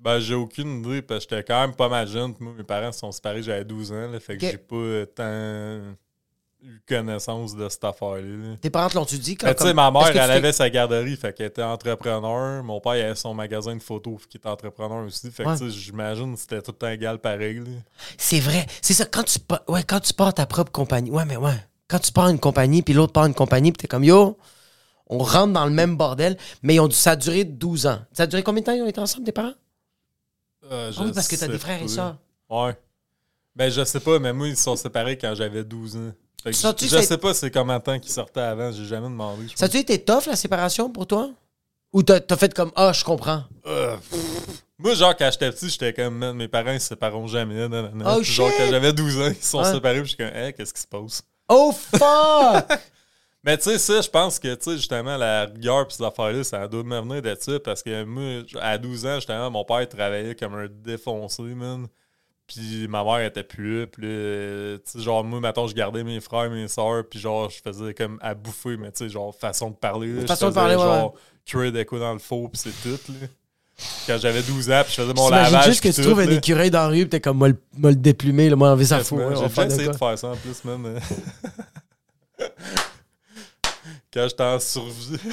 Ben, j'ai aucune idée, parce que j'étais quand même pas mal jeune. Moi, mes parents se sont séparés, j'avais 12 ans, là. Fait que j'ai pas tant eu connaissance de cette affaire-là. là. Tes parents te l'ont-tu dit? Quand, sais, comme- ma mère, elle avait sa garderie, fait qu'elle était entrepreneur. Mon père, il avait son magasin de photos, qui était entrepreneur aussi. Fait que, Ouais. tu sais, j'imagine que c'était tout le temps égal pareil. C'est vrai. C'est ça. Quand tu, pa- ouais, quand tu pars ta propre compagnie. Ouais, mais ouais. Quand tu pars une compagnie, puis l'autre part une compagnie, puis t'es comme yo, on rentre dans le même bordel. Mais ils ont dû, ça a duré 12 ans. Ça a duré combien de temps ils ont été ensemble, tes parents? Euh, Ah oui, parce que t'as des frères et sœurs. Ouais. Ben, je sais pas, mais moi, ils se sont séparés quand j'avais 12 ans. Fait que je, je sais- pas c'est combien de temps qu'ils sortaient avant, j'ai jamais demandé. Ça a-tu été tough, la séparation, pour toi? Ou t'as as fait comme Ah, je comprends? Euh. Moi, genre, quand j'étais petit, j'étais comme, mes parents, ils se sépareront jamais. Oh, genre, quand j'avais 12 ans, ils se sont séparés, puis je suis comme, hey, qu'est-ce qui se passe? Oh fuck! Mais tu sais, ça, je pense que, tu sais, justement, la rigueur pis ces affaires-là, ça doit me venir de ça, parce que moi, à 12 ans, justement, mon père travaillait comme un défoncé, man. Puis ma mère était plus là, puis tu sais, genre, moi, mettons, je gardais mes frères, mes soeurs, puis genre, je faisais comme à bouffer, mais tu sais, genre, façon de parler, là. Je Façon de faisais, parler, ouais, genre, cuire des coups dans le four, puis c'est tout, là. Quand j'avais 12 ans, puis je faisais mon lavage, juste que tu tout, trouves un écureuil dans la rue, t'es comme, moi, le, déplumer, là, moi, enlever sa fou. J'ai déjà essayé de faire ça en plus, man. Quand j'étais en survie.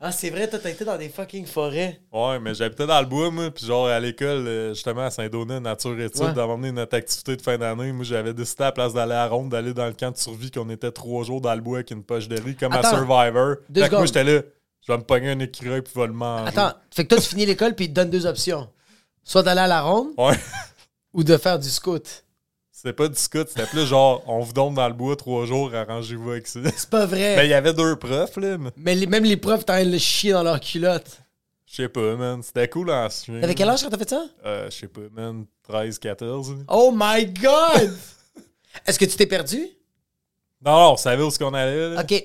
Ah, c'est vrai, toi, t'as été dans des fucking forêts. Ouais, mais j'habitais dans le bois, moi, puis genre à l'école, euh, justement à Saint-Donat, Nature Études, Ouais. d'avoir emmené notre activité de fin d'année. Moi, j'avais décidé à la place d'aller à Ronde, d'aller dans le camp de survie, qu'on était trois jours dans le bois avec une poche de riz, comme à Attends. Survivor. Deux fait que moi, j'étais là, je vais me pogner un écureuil, puis je vais le manger. Attends, fait que toi, tu finis l'école, puis ils te donnent deux options. Soit d'aller à la ronde Ouais. ou de faire du scout. C'était pas du scout, c'était plus genre, on vous donne dans le bois trois jours, arrangez-vous avec ça. C'est pas vrai. Mais il y avait deux profs, là, mais Mais les- même les profs, t'as le chier dans leur culotte. je sais pas, man. C'était cool en chien. T'avais quel âge quand t'as fait ça? Euh, je sais pas, man. 13, 14. là. Oh my god! Est-ce que tu t'es perdu? Non, non, on savait où est-ce qu'on allait, là. Ok.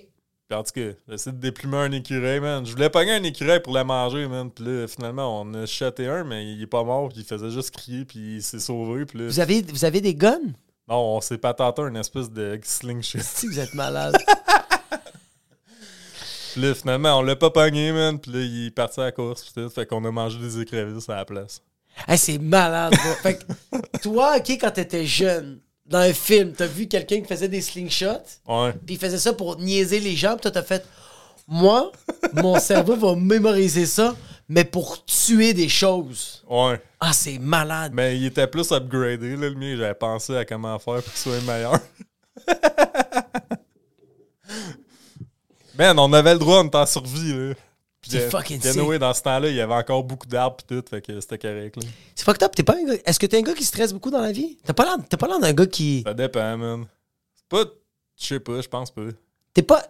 Puis en tout cas, j'ai essayé de déplumer un écureuil, man. Je voulais pogner un écureuil pour le manger, man. Puis là, finalement, on a shoté un, mais il est pas mort, puis il faisait juste crier, puis il s'est sauvé. Puis là, Vous avez, vous avez des guns? non, on s'est patenté une espèce de slingshot. Si vous êtes malade. Puis là, finalement, on l'a pas pogné, man. Puis là, il est parti à la course. Puis tout. Fait qu'on a mangé des écrevisses à la place. Hey, c'est malade, bro. Fait que toi, OK, quand t'étais jeune, dans un film, t'as vu quelqu'un qui faisait des slingshots, Ouais. puis il faisait ça pour niaiser les gens, puis toi, t'as fait... Moi, mon cerveau va mémoriser ça, mais pour tuer des choses. Ouais. Ah, c'est malade. Mais il était plus upgradé, là, le mien. J'avais pensé à comment faire pour qu'il soit meilleur. Man, on avait le droit, on était en survie, là. C'est fucking puis anyway, dans ce temps-là, il y avait encore beaucoup d'arbres pis tout, fait que c'était correct, là. C'est fucked up. T'es pas un gars... Est-ce que t'es un gars qui stresse beaucoup dans la vie? T'as pas l'air t'as pas l'air d'un gars qui... Ça dépend, man. C'est pas... Je sais pas, je pense pas. T'es pas.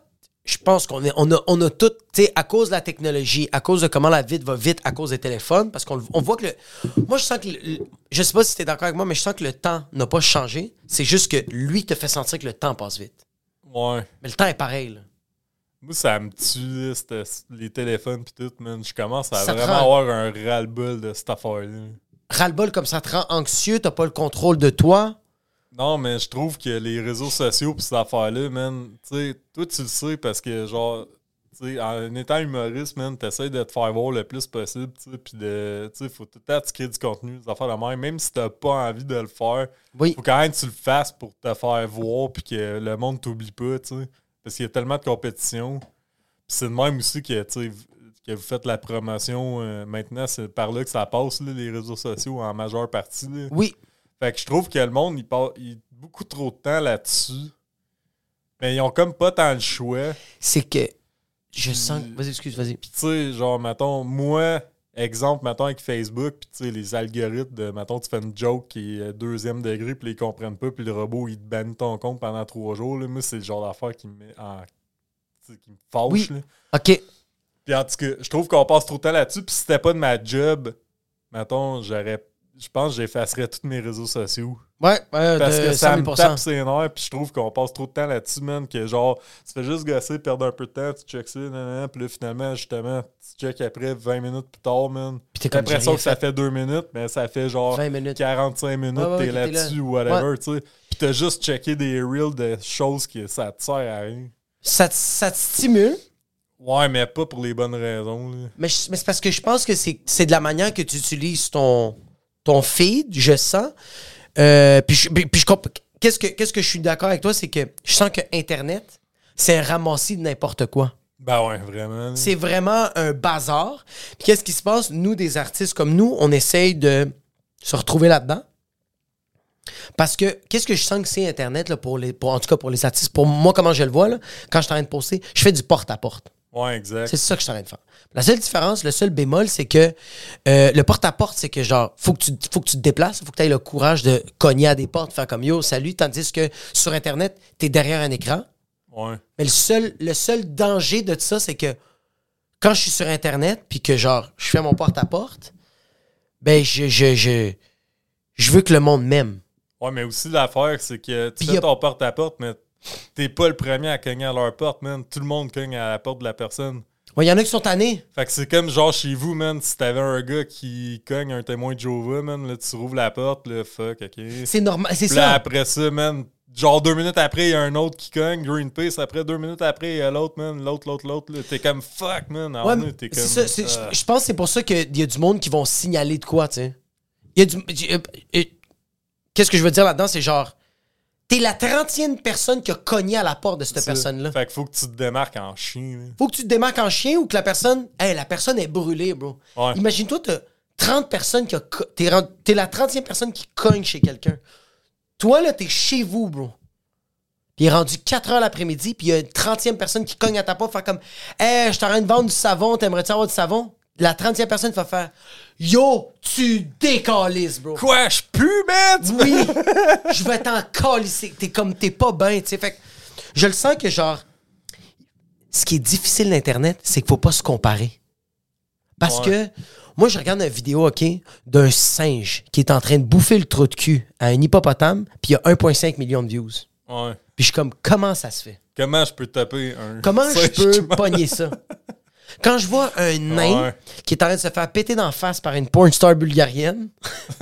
Je pense qu'on est, on a, on a tout, tu sais, à cause de la technologie, à cause de comment la vie va vite, à cause des téléphones, parce qu'on on voit que le. Moi, je sens que. le- je sais pas si t'es d'accord avec moi, mais je sens que le temps n'a pas changé. C'est juste que lui te fait sentir que le temps passe vite. Ouais. Mais le temps est pareil, là. Moi, ça me tue, là, les téléphones pis tout, man. Je commence à Ça vraiment rend- avoir un ras-le-bol de cette affaire-là. Ras-le-bol comme ça te rend anxieux, t'as pas le contrôle de toi? Non, mais je trouve que les réseaux sociaux pis cette affaire-là, man, tu sais, toi, tu le sais parce que, genre, tu sais, en étant humoriste, man, t'essayes de te faire voir le plus possible, tu sais, pis de, tu sais, faut tout le du contenu, des affaires de même, même si t'as pas envie de le faire, Oui. faut quand même que tu le fasses pour te faire voir pis que le monde t'oublie pas, tu sais, parce qu'il y a tellement de compétition. C'est de même aussi que, vous faites la promotion, euh, maintenant, c'est par là que ça passe, là, les réseaux sociaux, en majeure partie, là. Oui. Fait que je trouve que le monde, il passe il- beaucoup trop de temps là-dessus. Mais ils ont comme pas tant le choix. C'est que. Je sens. Vas-y, excuse, vas-y. Puis tu sais, genre, mettons, moi, exemple, mettons, avec Facebook, puis tu sais, les algorithmes de, mettons, tu fais une joke qui est euh, deuxième degré, puis ils comprennent pas, puis le robot, il te bannit ton compte pendant trois jours. Là. Moi, c'est le genre d'affaire qui me met en... qui me fâche. Oui. là. OK. Puis en tout cas, je trouve qu'on passe trop de temps là-dessus. Puis si c'était pas de ma job, mettons, j'aurais. Je pense que j'effacerais tous mes réseaux sociaux. Ouais, ouais, Parce que ça 100 me 000 tape ses nerfs, puis je trouve qu'on passe trop de temps là-dessus, man, que genre, tu fais juste gosser, perdre un peu de temps, tu checks ça, nanana, puis là, finalement, justement, tu check après 20 minutes plus tard, man. Puis t'es rien que ça fait. fait 2 minutes, mais ça fait genre 20 minutes. 45 minutes, Ouais, ouais, t'es que là-dessus là. ou whatever, tu sais. Puis t'as juste checké des reels de choses qui ça te sert à rien. Ça, te- ça te stimule, Ouais, mais pas pour les bonnes raisons, là. Mais, mais c'est parce que je pense que c'est de la manière que tu utilises ton, ton feed, je sens. Euh, puis je, puis- puis je comp- qu'est-ce que qu'est-ce que je suis d'accord avec toi, c'est que je sens que Internet, c'est un ramassis de n'importe quoi. Ben ouais, vraiment. C'est vraiment un bazar. Puis qu'est-ce qui se passe? Nous, des artistes comme nous, on essaye de se retrouver là-dedans. Parce que qu'est-ce que je sens que c'est Internet, là, pour les, pour, en tout cas pour les artistes, pour moi, comment je le vois, là, quand je suis en train de poster, je fais du porte-à-porte. Ouais, exact. C'est ça que je suis en train de faire. La seule différence, le seul bémol, c'est que euh, le porte-à-porte, c'est que genre, faut que tu, faut que tu te déplaces, faut que tu aies le courage de cogner à des portes, faire comme yo, salut, tandis que sur Internet, tu es derrière un écran. Ouais. Mais le seul, le seul danger de ça, c'est que quand je suis sur Internet, puis que genre, je fais mon porte-à-porte, ben, je, je, je, je veux que le monde m'aime. Ouais, mais aussi l'affaire, c'est que tu Puis fais a- ton porte-à-porte, mais t'es pas le premier à cogner à leur porte, man. Tout le monde cogne à la porte de la personne. Il y en a qui sont tannés. Fait que c'est comme genre chez vous, man, si t'avais un gars qui cogne un témoin de Jova, man, là, tu rouvres la porte, là, fuck, ok. C'est normal. C'est Puis là, ça. après ça, man, genre deux minutes après, il y a un autre qui cogne, Greenpeace, après deux minutes après, il y a l'autre, man, l'autre, l'autre, l'autre, là. T'es comme fuck, man. Ouais, t'es c'est comme. ça, c'est- ah. je- pense que c'est pour ça qu'il y a du monde qui vont signaler de quoi, tu sais. Il y a du. Qu'est-ce que je veux dire là-dedans? C'est genre. T'es la 30e personne qui a cogné à la porte de cette personne-là. Fait qu'il faut que tu te démarques en chien, là. Faut que tu te démarques en chien ou que la personne. Hey, la personne est brûlée, bro. Ouais. Imagine-toi, t'as 30 personnes qui a. co- T'es la 30e personne qui cogne chez quelqu'un. Toi, là, t'es chez vous, bro. Puis il est rendu 4 heures l'après-midi, puis il y a une 30e personne qui cogne à ta porte, faire comme Hey, je train de vendre du savon, t'aimerais-tu avoir du savon? La 30e personne va faire Yo, tu décalisses, bro. Quoi, je pue, man? Oui, je vais t'en calisser. T'es comme, t'es pas bien, tu sais. Fait que je le sens que, genre, ce qui est difficile d'Internet, c'est qu'il faut pas se comparer. Parce Ouais. que, moi, je regarde une vidéo, OK, d'un singe qui est en train de bouffer le trou de cul à un hippopotame, puis il y a 1,5 million de views. Ouais. Puis je suis comme, comment ça se fait? Comment je peux taper un. Comment je peux pogner ça? Quand je vois un nain Ouais. qui est en train de se faire péter d'en face par une porn star bulgarienne,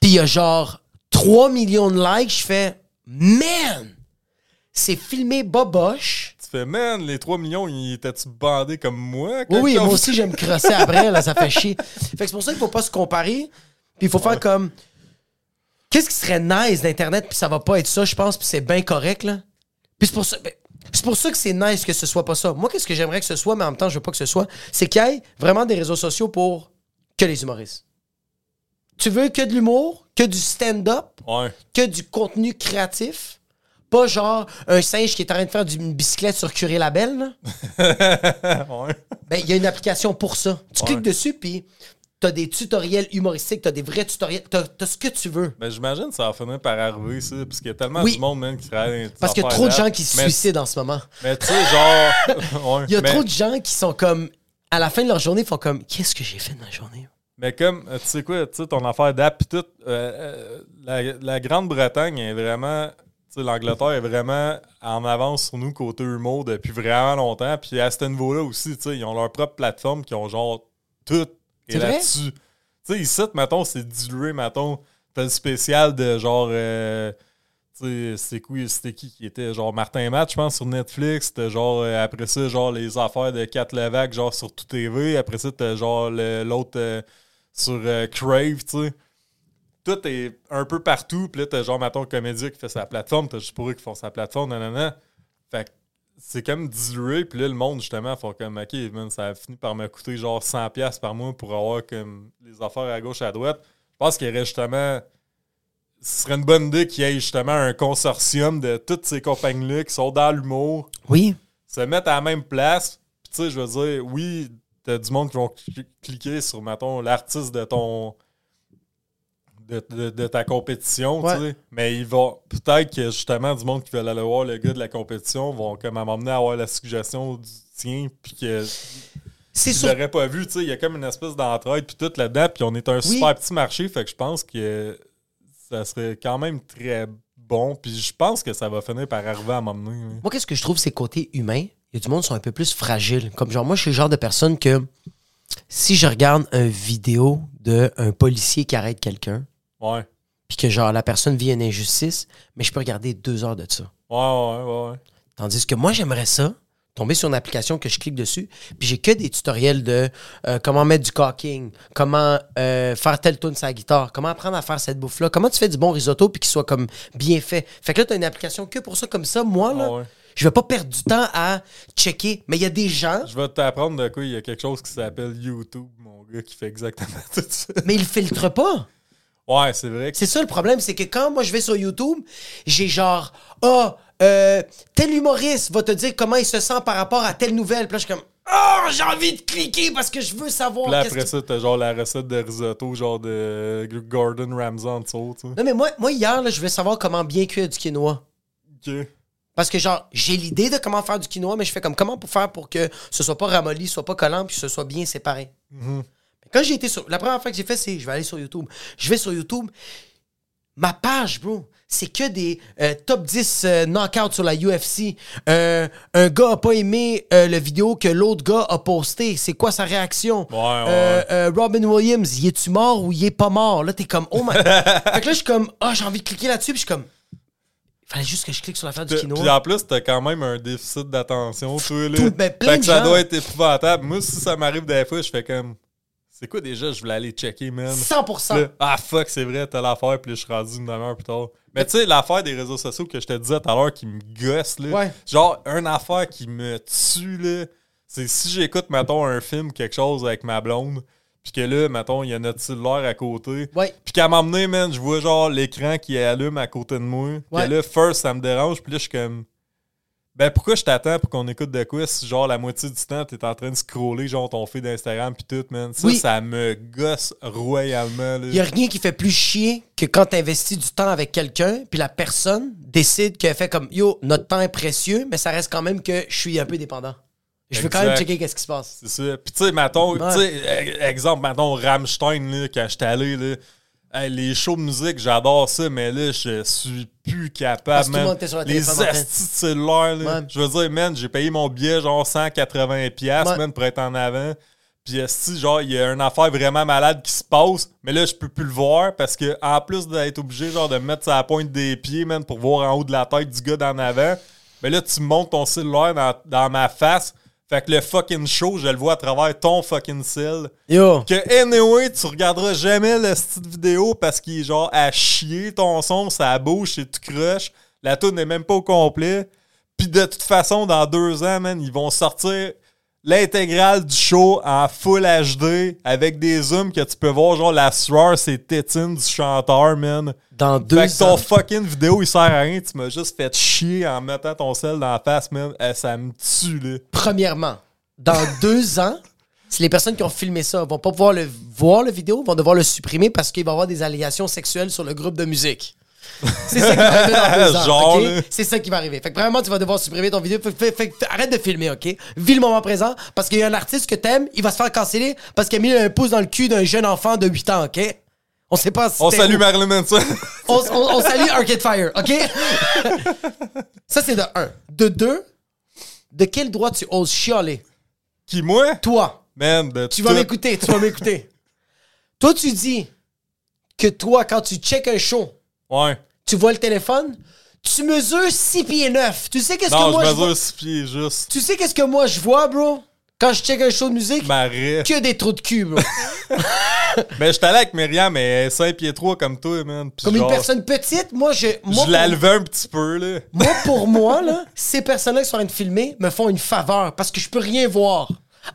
puis il y a genre 3 millions de likes, je fais Man! C'est filmé boboche. Tu fais, man, les 3 millions, ils étaient-tu bandés comme moi? Oui, oui, moi aussi, j'aime crosser après, là, ça fait chier. Fait que c'est pour ça qu'il faut pas se comparer. Puis il faut faire comme. Qu'est-ce qui serait nice d'Internet, puis ça va pas être ça, je pense, puis c'est bien correct, là. Puis c'est pour ça. ben, C'est pour ça que c'est nice que ce soit pas ça. Moi, qu'est-ce que j'aimerais que ce soit, mais en même temps, je veux pas que ce soit, c'est qu'il y ait vraiment des réseaux sociaux pour que les humoristes. Tu veux que de l'humour, que du stand-up, Ouais. que du contenu créatif. Pas genre un singe qui est en train de faire une bicyclette sur Curé Label, là? ouais. Ben, il y a une application pour ça. Tu Ouais. cliques dessus, puis t'as des tutoriels humoristiques, t'as des vrais tutoriels, t'as t'as ce que tu veux. Ben, j'imagine que ça va finir par arriver, ça. Parce qu'il y a tellement Oui. de monde, man, qui travaille Parce qu'il y a trop de gens qui se Mais- suicident en ce moment. Mais tu sais, genre. ouais, Il y a mais, trop de gens qui sont comme, à la fin de leur journée, ils font comme, qu'est-ce que j'ai fait de ma journée? mais comme, euh, tu sais quoi, tu sais, ton affaire d'app tout, euh, euh, la, la Grande-Bretagne est vraiment. Tu sais, l'Angleterre est vraiment en avance sur nous côté humour depuis vraiment longtemps. Puis à ce niveau-là aussi, ils ont leur propre plateforme qui ont genre tout Vrai? là-dessus. Tu sais, ici, mettons, c'est dilué, mettons. T'as le spécial de genre. euh, tu sais, c'était qui qui était genre Martin Matt, je pense, sur Netflix. T'as genre, euh, après ça, genre les affaires de Kat Levac, genre sur Tout TV. Après ça, t'as genre l'autre euh, sur euh, Crave, tu sais. Tout est un peu partout. Puis là, t'as genre, mettons, Comédia qui fait sa plateforme. T'as juste pour eux qui font sa plateforme, nanana. Fait que c'est comme dilué. Puis là, le monde, justement, font comme, OK, man, ça a fini par me coûter genre 100$ par mois pour avoir comme les affaires à gauche, à droite. Je pense qu'il y aurait justement ce serait une bonne idée qu'il y ait justement un consortium de toutes ces compagnies-là qui sont dans l'humour, Oui. se mettre à la même place. Puis tu sais, je veux dire, oui, t'as du monde qui vont cli- cliquer sur, mettons, l'artiste de ton. De, de- de ta compétition, Ouais. tu sais. Mais il va. Peut-être que justement, du monde qui veut aller voir le gars de la compétition vont comme m'emmener à avoir la suggestion du tien, puis que C'est sûr. l'aurais pas vu, tu sais. Il y a comme une espèce d'entraide, puis tout là-dedans. Puis on est un super petit marché, fait que je pense que ça serait quand même très bon. Puis je pense que ça va finir par arriver à m'emmener. Moi, qu'est-ce que je trouve, c'est côté humain. Il y a du monde qui sont un peu plus fragiles. Comme genre, moi, je suis le genre de personne que si je regarde une vidéo d'un policier qui arrête quelqu'un, Ouais. puis que genre la personne vit une injustice, mais je peux regarder deux heures de ça. Ouais, ouais, ouais, ouais. Tandis que moi, j'aimerais ça, tomber sur une application que je clique dessus, puis j'ai que des tutoriels de euh, comment mettre du caulking, comment euh, faire tel tune la guitare, comment apprendre à faire cette bouffe-là, comment tu fais du bon risotto puis qu'il soit comme bien fait. Fait que là, tu as une application que pour ça, comme ça, moi, là, Ah ouais. je vais pas perdre du temps à checker. Mais il y a des gens, Je vais t'apprendre de quoi. Il y a quelque chose qui s'appelle YouTube, mon gars, qui fait exactement tout ça. mais ils filtrent pas. Ouais, c'est vrai C'est ça le problème, c'est que quand moi je vais sur YouTube, j'ai genre ah euh, tel humoriste va te dire comment il se sent par rapport à telle nouvelle. Puis là je suis comme ah j'ai envie de cliquer parce que je veux savoir. Là, qu'est-ce après ça, t'as genre la recette de risotto, genre de Gordon Ramsay en dessous, tu sais. Non mais moi moi hier là, je veux savoir comment bien cuire du quinoa. Ok. Parce que genre j'ai l'idée de comment faire du quinoa, mais je fais comme comment pour faire pour que ce soit pas ramolli, soit pas collant, puis que ce soit bien séparé. Mhm. Quand j'ai été sur. La première fois que j'ai fait, c'est je vais aller sur YouTube. Je vais sur YouTube. Ma page, bro, c'est que des euh, top 10 euh, knockouts sur la UFC. Euh, un gars a pas aimé le vidéo que l'autre gars a posté. C'est quoi sa réaction? Ouais, Robin Williams, y est-tu mort ou y est pas mort? Là, t'es comme, oh my. fait que là, je suis comme, ah, j'ai envie de cliquer là-dessus. Puis je suis comme, il fallait juste que je clique sur l'affaire du quinoa. puis en plus, t'as quand même un déficit d'attention, toi, là. Tout- ben, plein fait de que ça gens. doit être épouvantable. Moi, si ça m'arrive des fois, je fais comme. C'est quoi déjà? Je voulais aller checker, man? 100%. Là, ah fuck, c'est vrai, t'as l'affaire, puis là, je suis rendu une demi-heure plus tard. Mais tu sais, l'affaire des réseaux sociaux que je te disais tout à l'heure qui me gosse, là. Ouais. Genre, une affaire qui me tue, là. C'est si j'écoute, mettons, un film, quelque chose avec ma blonde, puis que là, mettons, il y a notre cellulaire à côté. Ouais. Puis qu'à m'emmener, man, je vois genre l'écran qui allume à côté de moi. Puis Ouais. là, first, ça me dérange. Puis là, je suis comme. Ben, pourquoi je t'attends pour qu'on écoute de quoi si, genre, la moitié du temps, t'es en train de scroller, genre, ton feed d'Instagram, puis tout, man? Ça, Oui. ça me gosse royalement. Il n'y a rien qui fait plus chier que quand tu investis du temps avec quelqu'un, puis la personne décide qu'elle fait comme Yo, notre temps est précieux, mais ça reste quand même que je suis un peu dépendant. Je veux quand même checker qu'est-ce qui se passe. C'est ça. Puis, tu sais, mettons, Ouais. tu sais, e- exemple, mettons, Rammstein, là, quand j'étais allé, là. Hey, les shows de musique, j'adore ça, mais là, je suis plus capable, man. le Les astis de cellulaire, là. Je veux dire, man, j'ai payé mon billet, genre, 180$, piastres, Ouais. man, pour être en avant. Puis, esti, genre, il y a une affaire vraiment malade qui se passe, mais là, je peux plus le voir parce que, en plus d'être obligé, genre, de me mettre la pointe des pieds, man, pour voir en haut de la tête du gars d'en avant, Mais là, tu montes ton cellulaire dans, dans ma face. Fait que le fucking show, je le vois à travers ton fucking cell. Yo. Que anyway, tu regarderas jamais le style vidéo parce qu'il est genre à chier ton son, ça bouge et tu crush. La tune n'est même pas au complet. Puis de toute façon, dans deux ans, man, ils vont sortir l'intégrale du show en full HD avec des zooms que tu peux voir, genre la sueur, c'est tétine du chanteur, man. Dans deux Fait que ton ans. fucking vidéo, il sert à rien. Tu m'as juste fait chier en mettant ton sel dans la face, man. Eh, ça me tue, là. Premièrement, dans deux ans, si les personnes qui ont filmé ça vont pas pouvoir le voir, le vidéo, vont devoir le supprimer parce qu'il va y avoir des allégations sexuelles sur le groupe de musique. C'est ça qui va arriver dans deux. C'est ça qui va arriver. Fait que vraiment, tu vas devoir supprimer ton vidéo. Fait, fait- arrête de filmer, OK? Vis le moment présent parce qu'il y a un artiste que t'aimes, il va se faire canceller parce qu'il a mis un pouce dans le cul d'un jeune enfant de 8 ans, OK? On sait pas si On salue où. Marilyn Manson. On, on- on salue Arcade Fire, OK? ça, c'est de un. De deux, de quel droit tu oses chialer? Qui, moi? Toi, Man, de tu vas m'écouter, tu vas m'écouter. toi, tu dis que toi, quand tu check un show, Ouais. tu vois le téléphone, tu mesures 6 pieds 9. Tu sais qu'est-ce que moi je je vois? mesure six pieds juste. Tu sais qu'est-ce que moi je vois, bro? Quand je check un show de musique, que des trous de cul, bro. Mais j'étais allé avec Myriam, mais elle est 5 pieds 3 comme toi, man. Puis Comme une personne petite, moi je. Moi, Je la levais un petit peu, là. Moi, pour moi, là, ces personnes-là qui sont en train de filmer me font une faveur parce que je peux rien voir.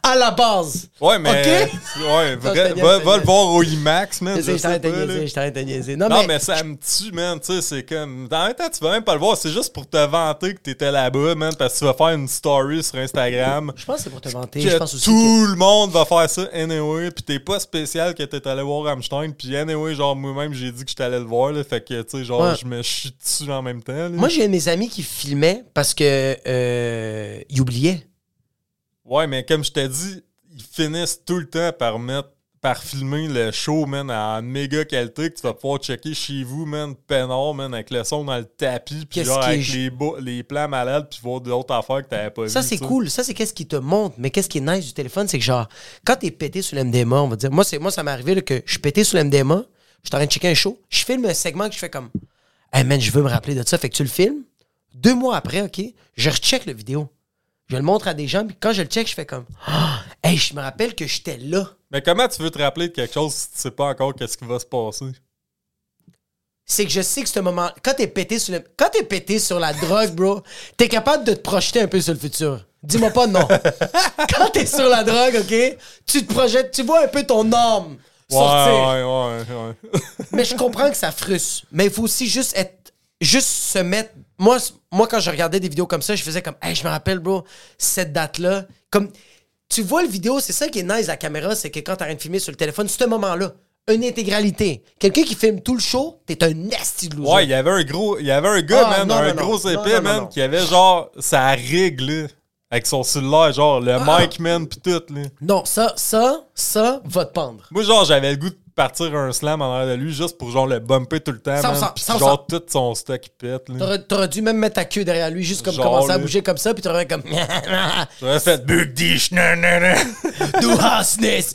À la base. Ouais, mais. OK? Ouais, Non, vrai- va, va le voir au IMAX, man. Je t'arrête de niaiser, je t'arrête de niaiser. Non, Non, mais, mais ça me tue, man. Tu sais, c'est comme. En même temps, tu vas même pas le voir. C'est juste pour te vanter que t'étais là-bas, man. Parce que tu vas faire une story sur Instagram. je pense que c'est pour te vanter. Que Je pense aussi tout que... le monde va faire ça anyway. Puis t'es pas spécial que t'es allé voir Rammstein. Puis anyway, genre, moi-même, j'ai dit que j'étais allé le voir, là. Fait que, tu sais, genre, Ouais. je me chie dessus en même temps, là. Moi, j'ai un mes amis qui filmait parce que euh, il oubliait. Ouais, mais comme je t'ai dit, ils finissent tout le temps par mettre par filmer le show, man, en méga qualité que tu vas pouvoir checker chez vous, man, peinard, man, avec le son dans le tapis, puis genre est avec les, plans malades, puis voir d'autres affaires que t'avais pas. Ça, c'est tu sais. cool. Ça, c'est qu'est-ce qui te montre. Mais qu'est-ce qui est nice du téléphone, c'est que genre, quand t'es pété sur l'MDMA, on va dire, moi, c'est, moi ça m'est arrivé là, que je suis pété sur l'MDMA, je suis en train de checker un show, je filme un segment que je fais comme, hey man, je veux me rappeler de ça. Fait que tu le filmes. Deux mois après, OK, je recheck le vidéo. Je le montre à des gens, puis quand je le check, je fais comme, ah, hey, je me rappelle que j'étais là. Mais comment tu veux te rappeler de quelque chose si tu sais pas encore qu'est-ce qui va se passer? c'est que je sais que ce moment quand t'es pété sur le quand t'es pété sur la drogue bro t'es capable de te projeter un peu sur le futur dis-moi pas non quand t'es sur la drogue ok tu te projettes tu vois un peu ton âme Ouais, sortir ouais, ouais, ouais. mais je comprends que ça frustre mais il faut aussi juste être juste se mettre moi moi quand je regardais des vidéos comme ça je faisais comme hey je me rappelle bro cette date là comme tu vois le vidéo c'est ça qui est nice la caméra c'est que quand t'as rien de filmer sur le téléphone ce moment là une intégralité quelqu'un qui filme tout le show t'es un nasty de loser Ouais, il y avait un gros. Il y avait un gars, Ah, man, non, un non, gros non. non, man, qui avait genre sa règle, là, avec son cellulaire, genre le Ah. mic, man, pis tout, là. Non, ça, ça, ça va te pendre. Moi, genre, j'avais le goût de partir un slam en arrière de lui juste pour genre le bumper tout le temps, Sans- man. sans- Pis sans- genre tout son stock il pète. T'aurais, t'aurais dû même mettre ta queue derrière lui, juste comme Genre, commencer à bouger comme ça, puis t'aurais comme. J'aurais fait Bug nan. Do Hasness!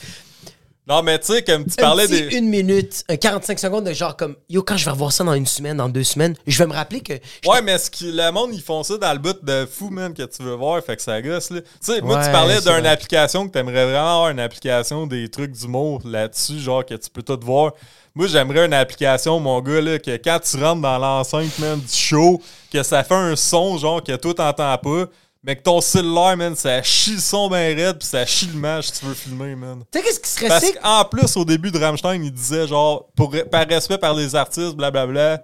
Non, mais tu sais, comme tu Un parlais petit des. une minute, un 45 secondes de genre comme Yo, quand je vais revoir ça dans une semaine, dans deux semaines, je vais me rappeler que. Ouais, mais ce qui, le monde, ils font ça dans le but de fou, man, que tu veux voir, fait que ça gosse, là. Tu sais, moi, Ouais, tu parlais d'une application que t'aimerais vraiment avoir une application des trucs d'humour là-dessus, genre que tu peux tout voir. Moi, j'aimerais une application, mon gars, là, que quand tu rentres dans l'enceinte, man, du show, que ça fait un son, genre, que toi, t'entends pas, mais que ton cellulaire, man, ça chie le son bien raide, pis ça chie l'image si tu veux filmer, man. Tu sais, qu'est-ce qui serait Parce qu'en plus, au début de Rammstein, il disait genre, pour, par respect par les artistes, blablabla,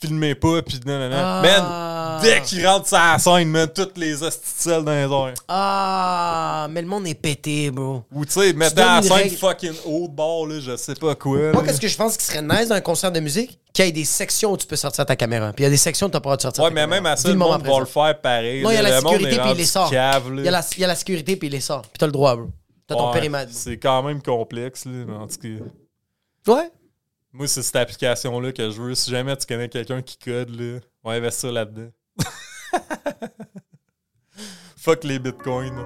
filmez pas, pis nanana. Ah. Man, dès qu'il rentre sur la scène, man, toutes les hostitiels dans les airs. Ah, mais le monde est pété, bro. Ou tu sais, mettez donnes la scène règle. fucking haut de bord, là, je sais pas quoi. Moi, qu'est-ce que je pense qui serait nice dans un concert de musique? Qu'il y ait des sections où tu peux sortir ta caméra. Puis il y a des sections où t'as pas le droit de sortir Ouais, ta mais caméra. même à ça, le monde va le faire pareil. Non, il y a la sécurité, puis il les sort. Il y, a la, il y a la sécurité, puis il les sort. Puis t'as le droit, bro. T'as ton Ouais, périmètre. C'est quand même complexe, là, mais en tout cas. Ouais. Moi, c'est cette application-là que je veux. Si jamais tu connais quelqu'un qui code, là, on va investir là-dedans. Fuck les bitcoins.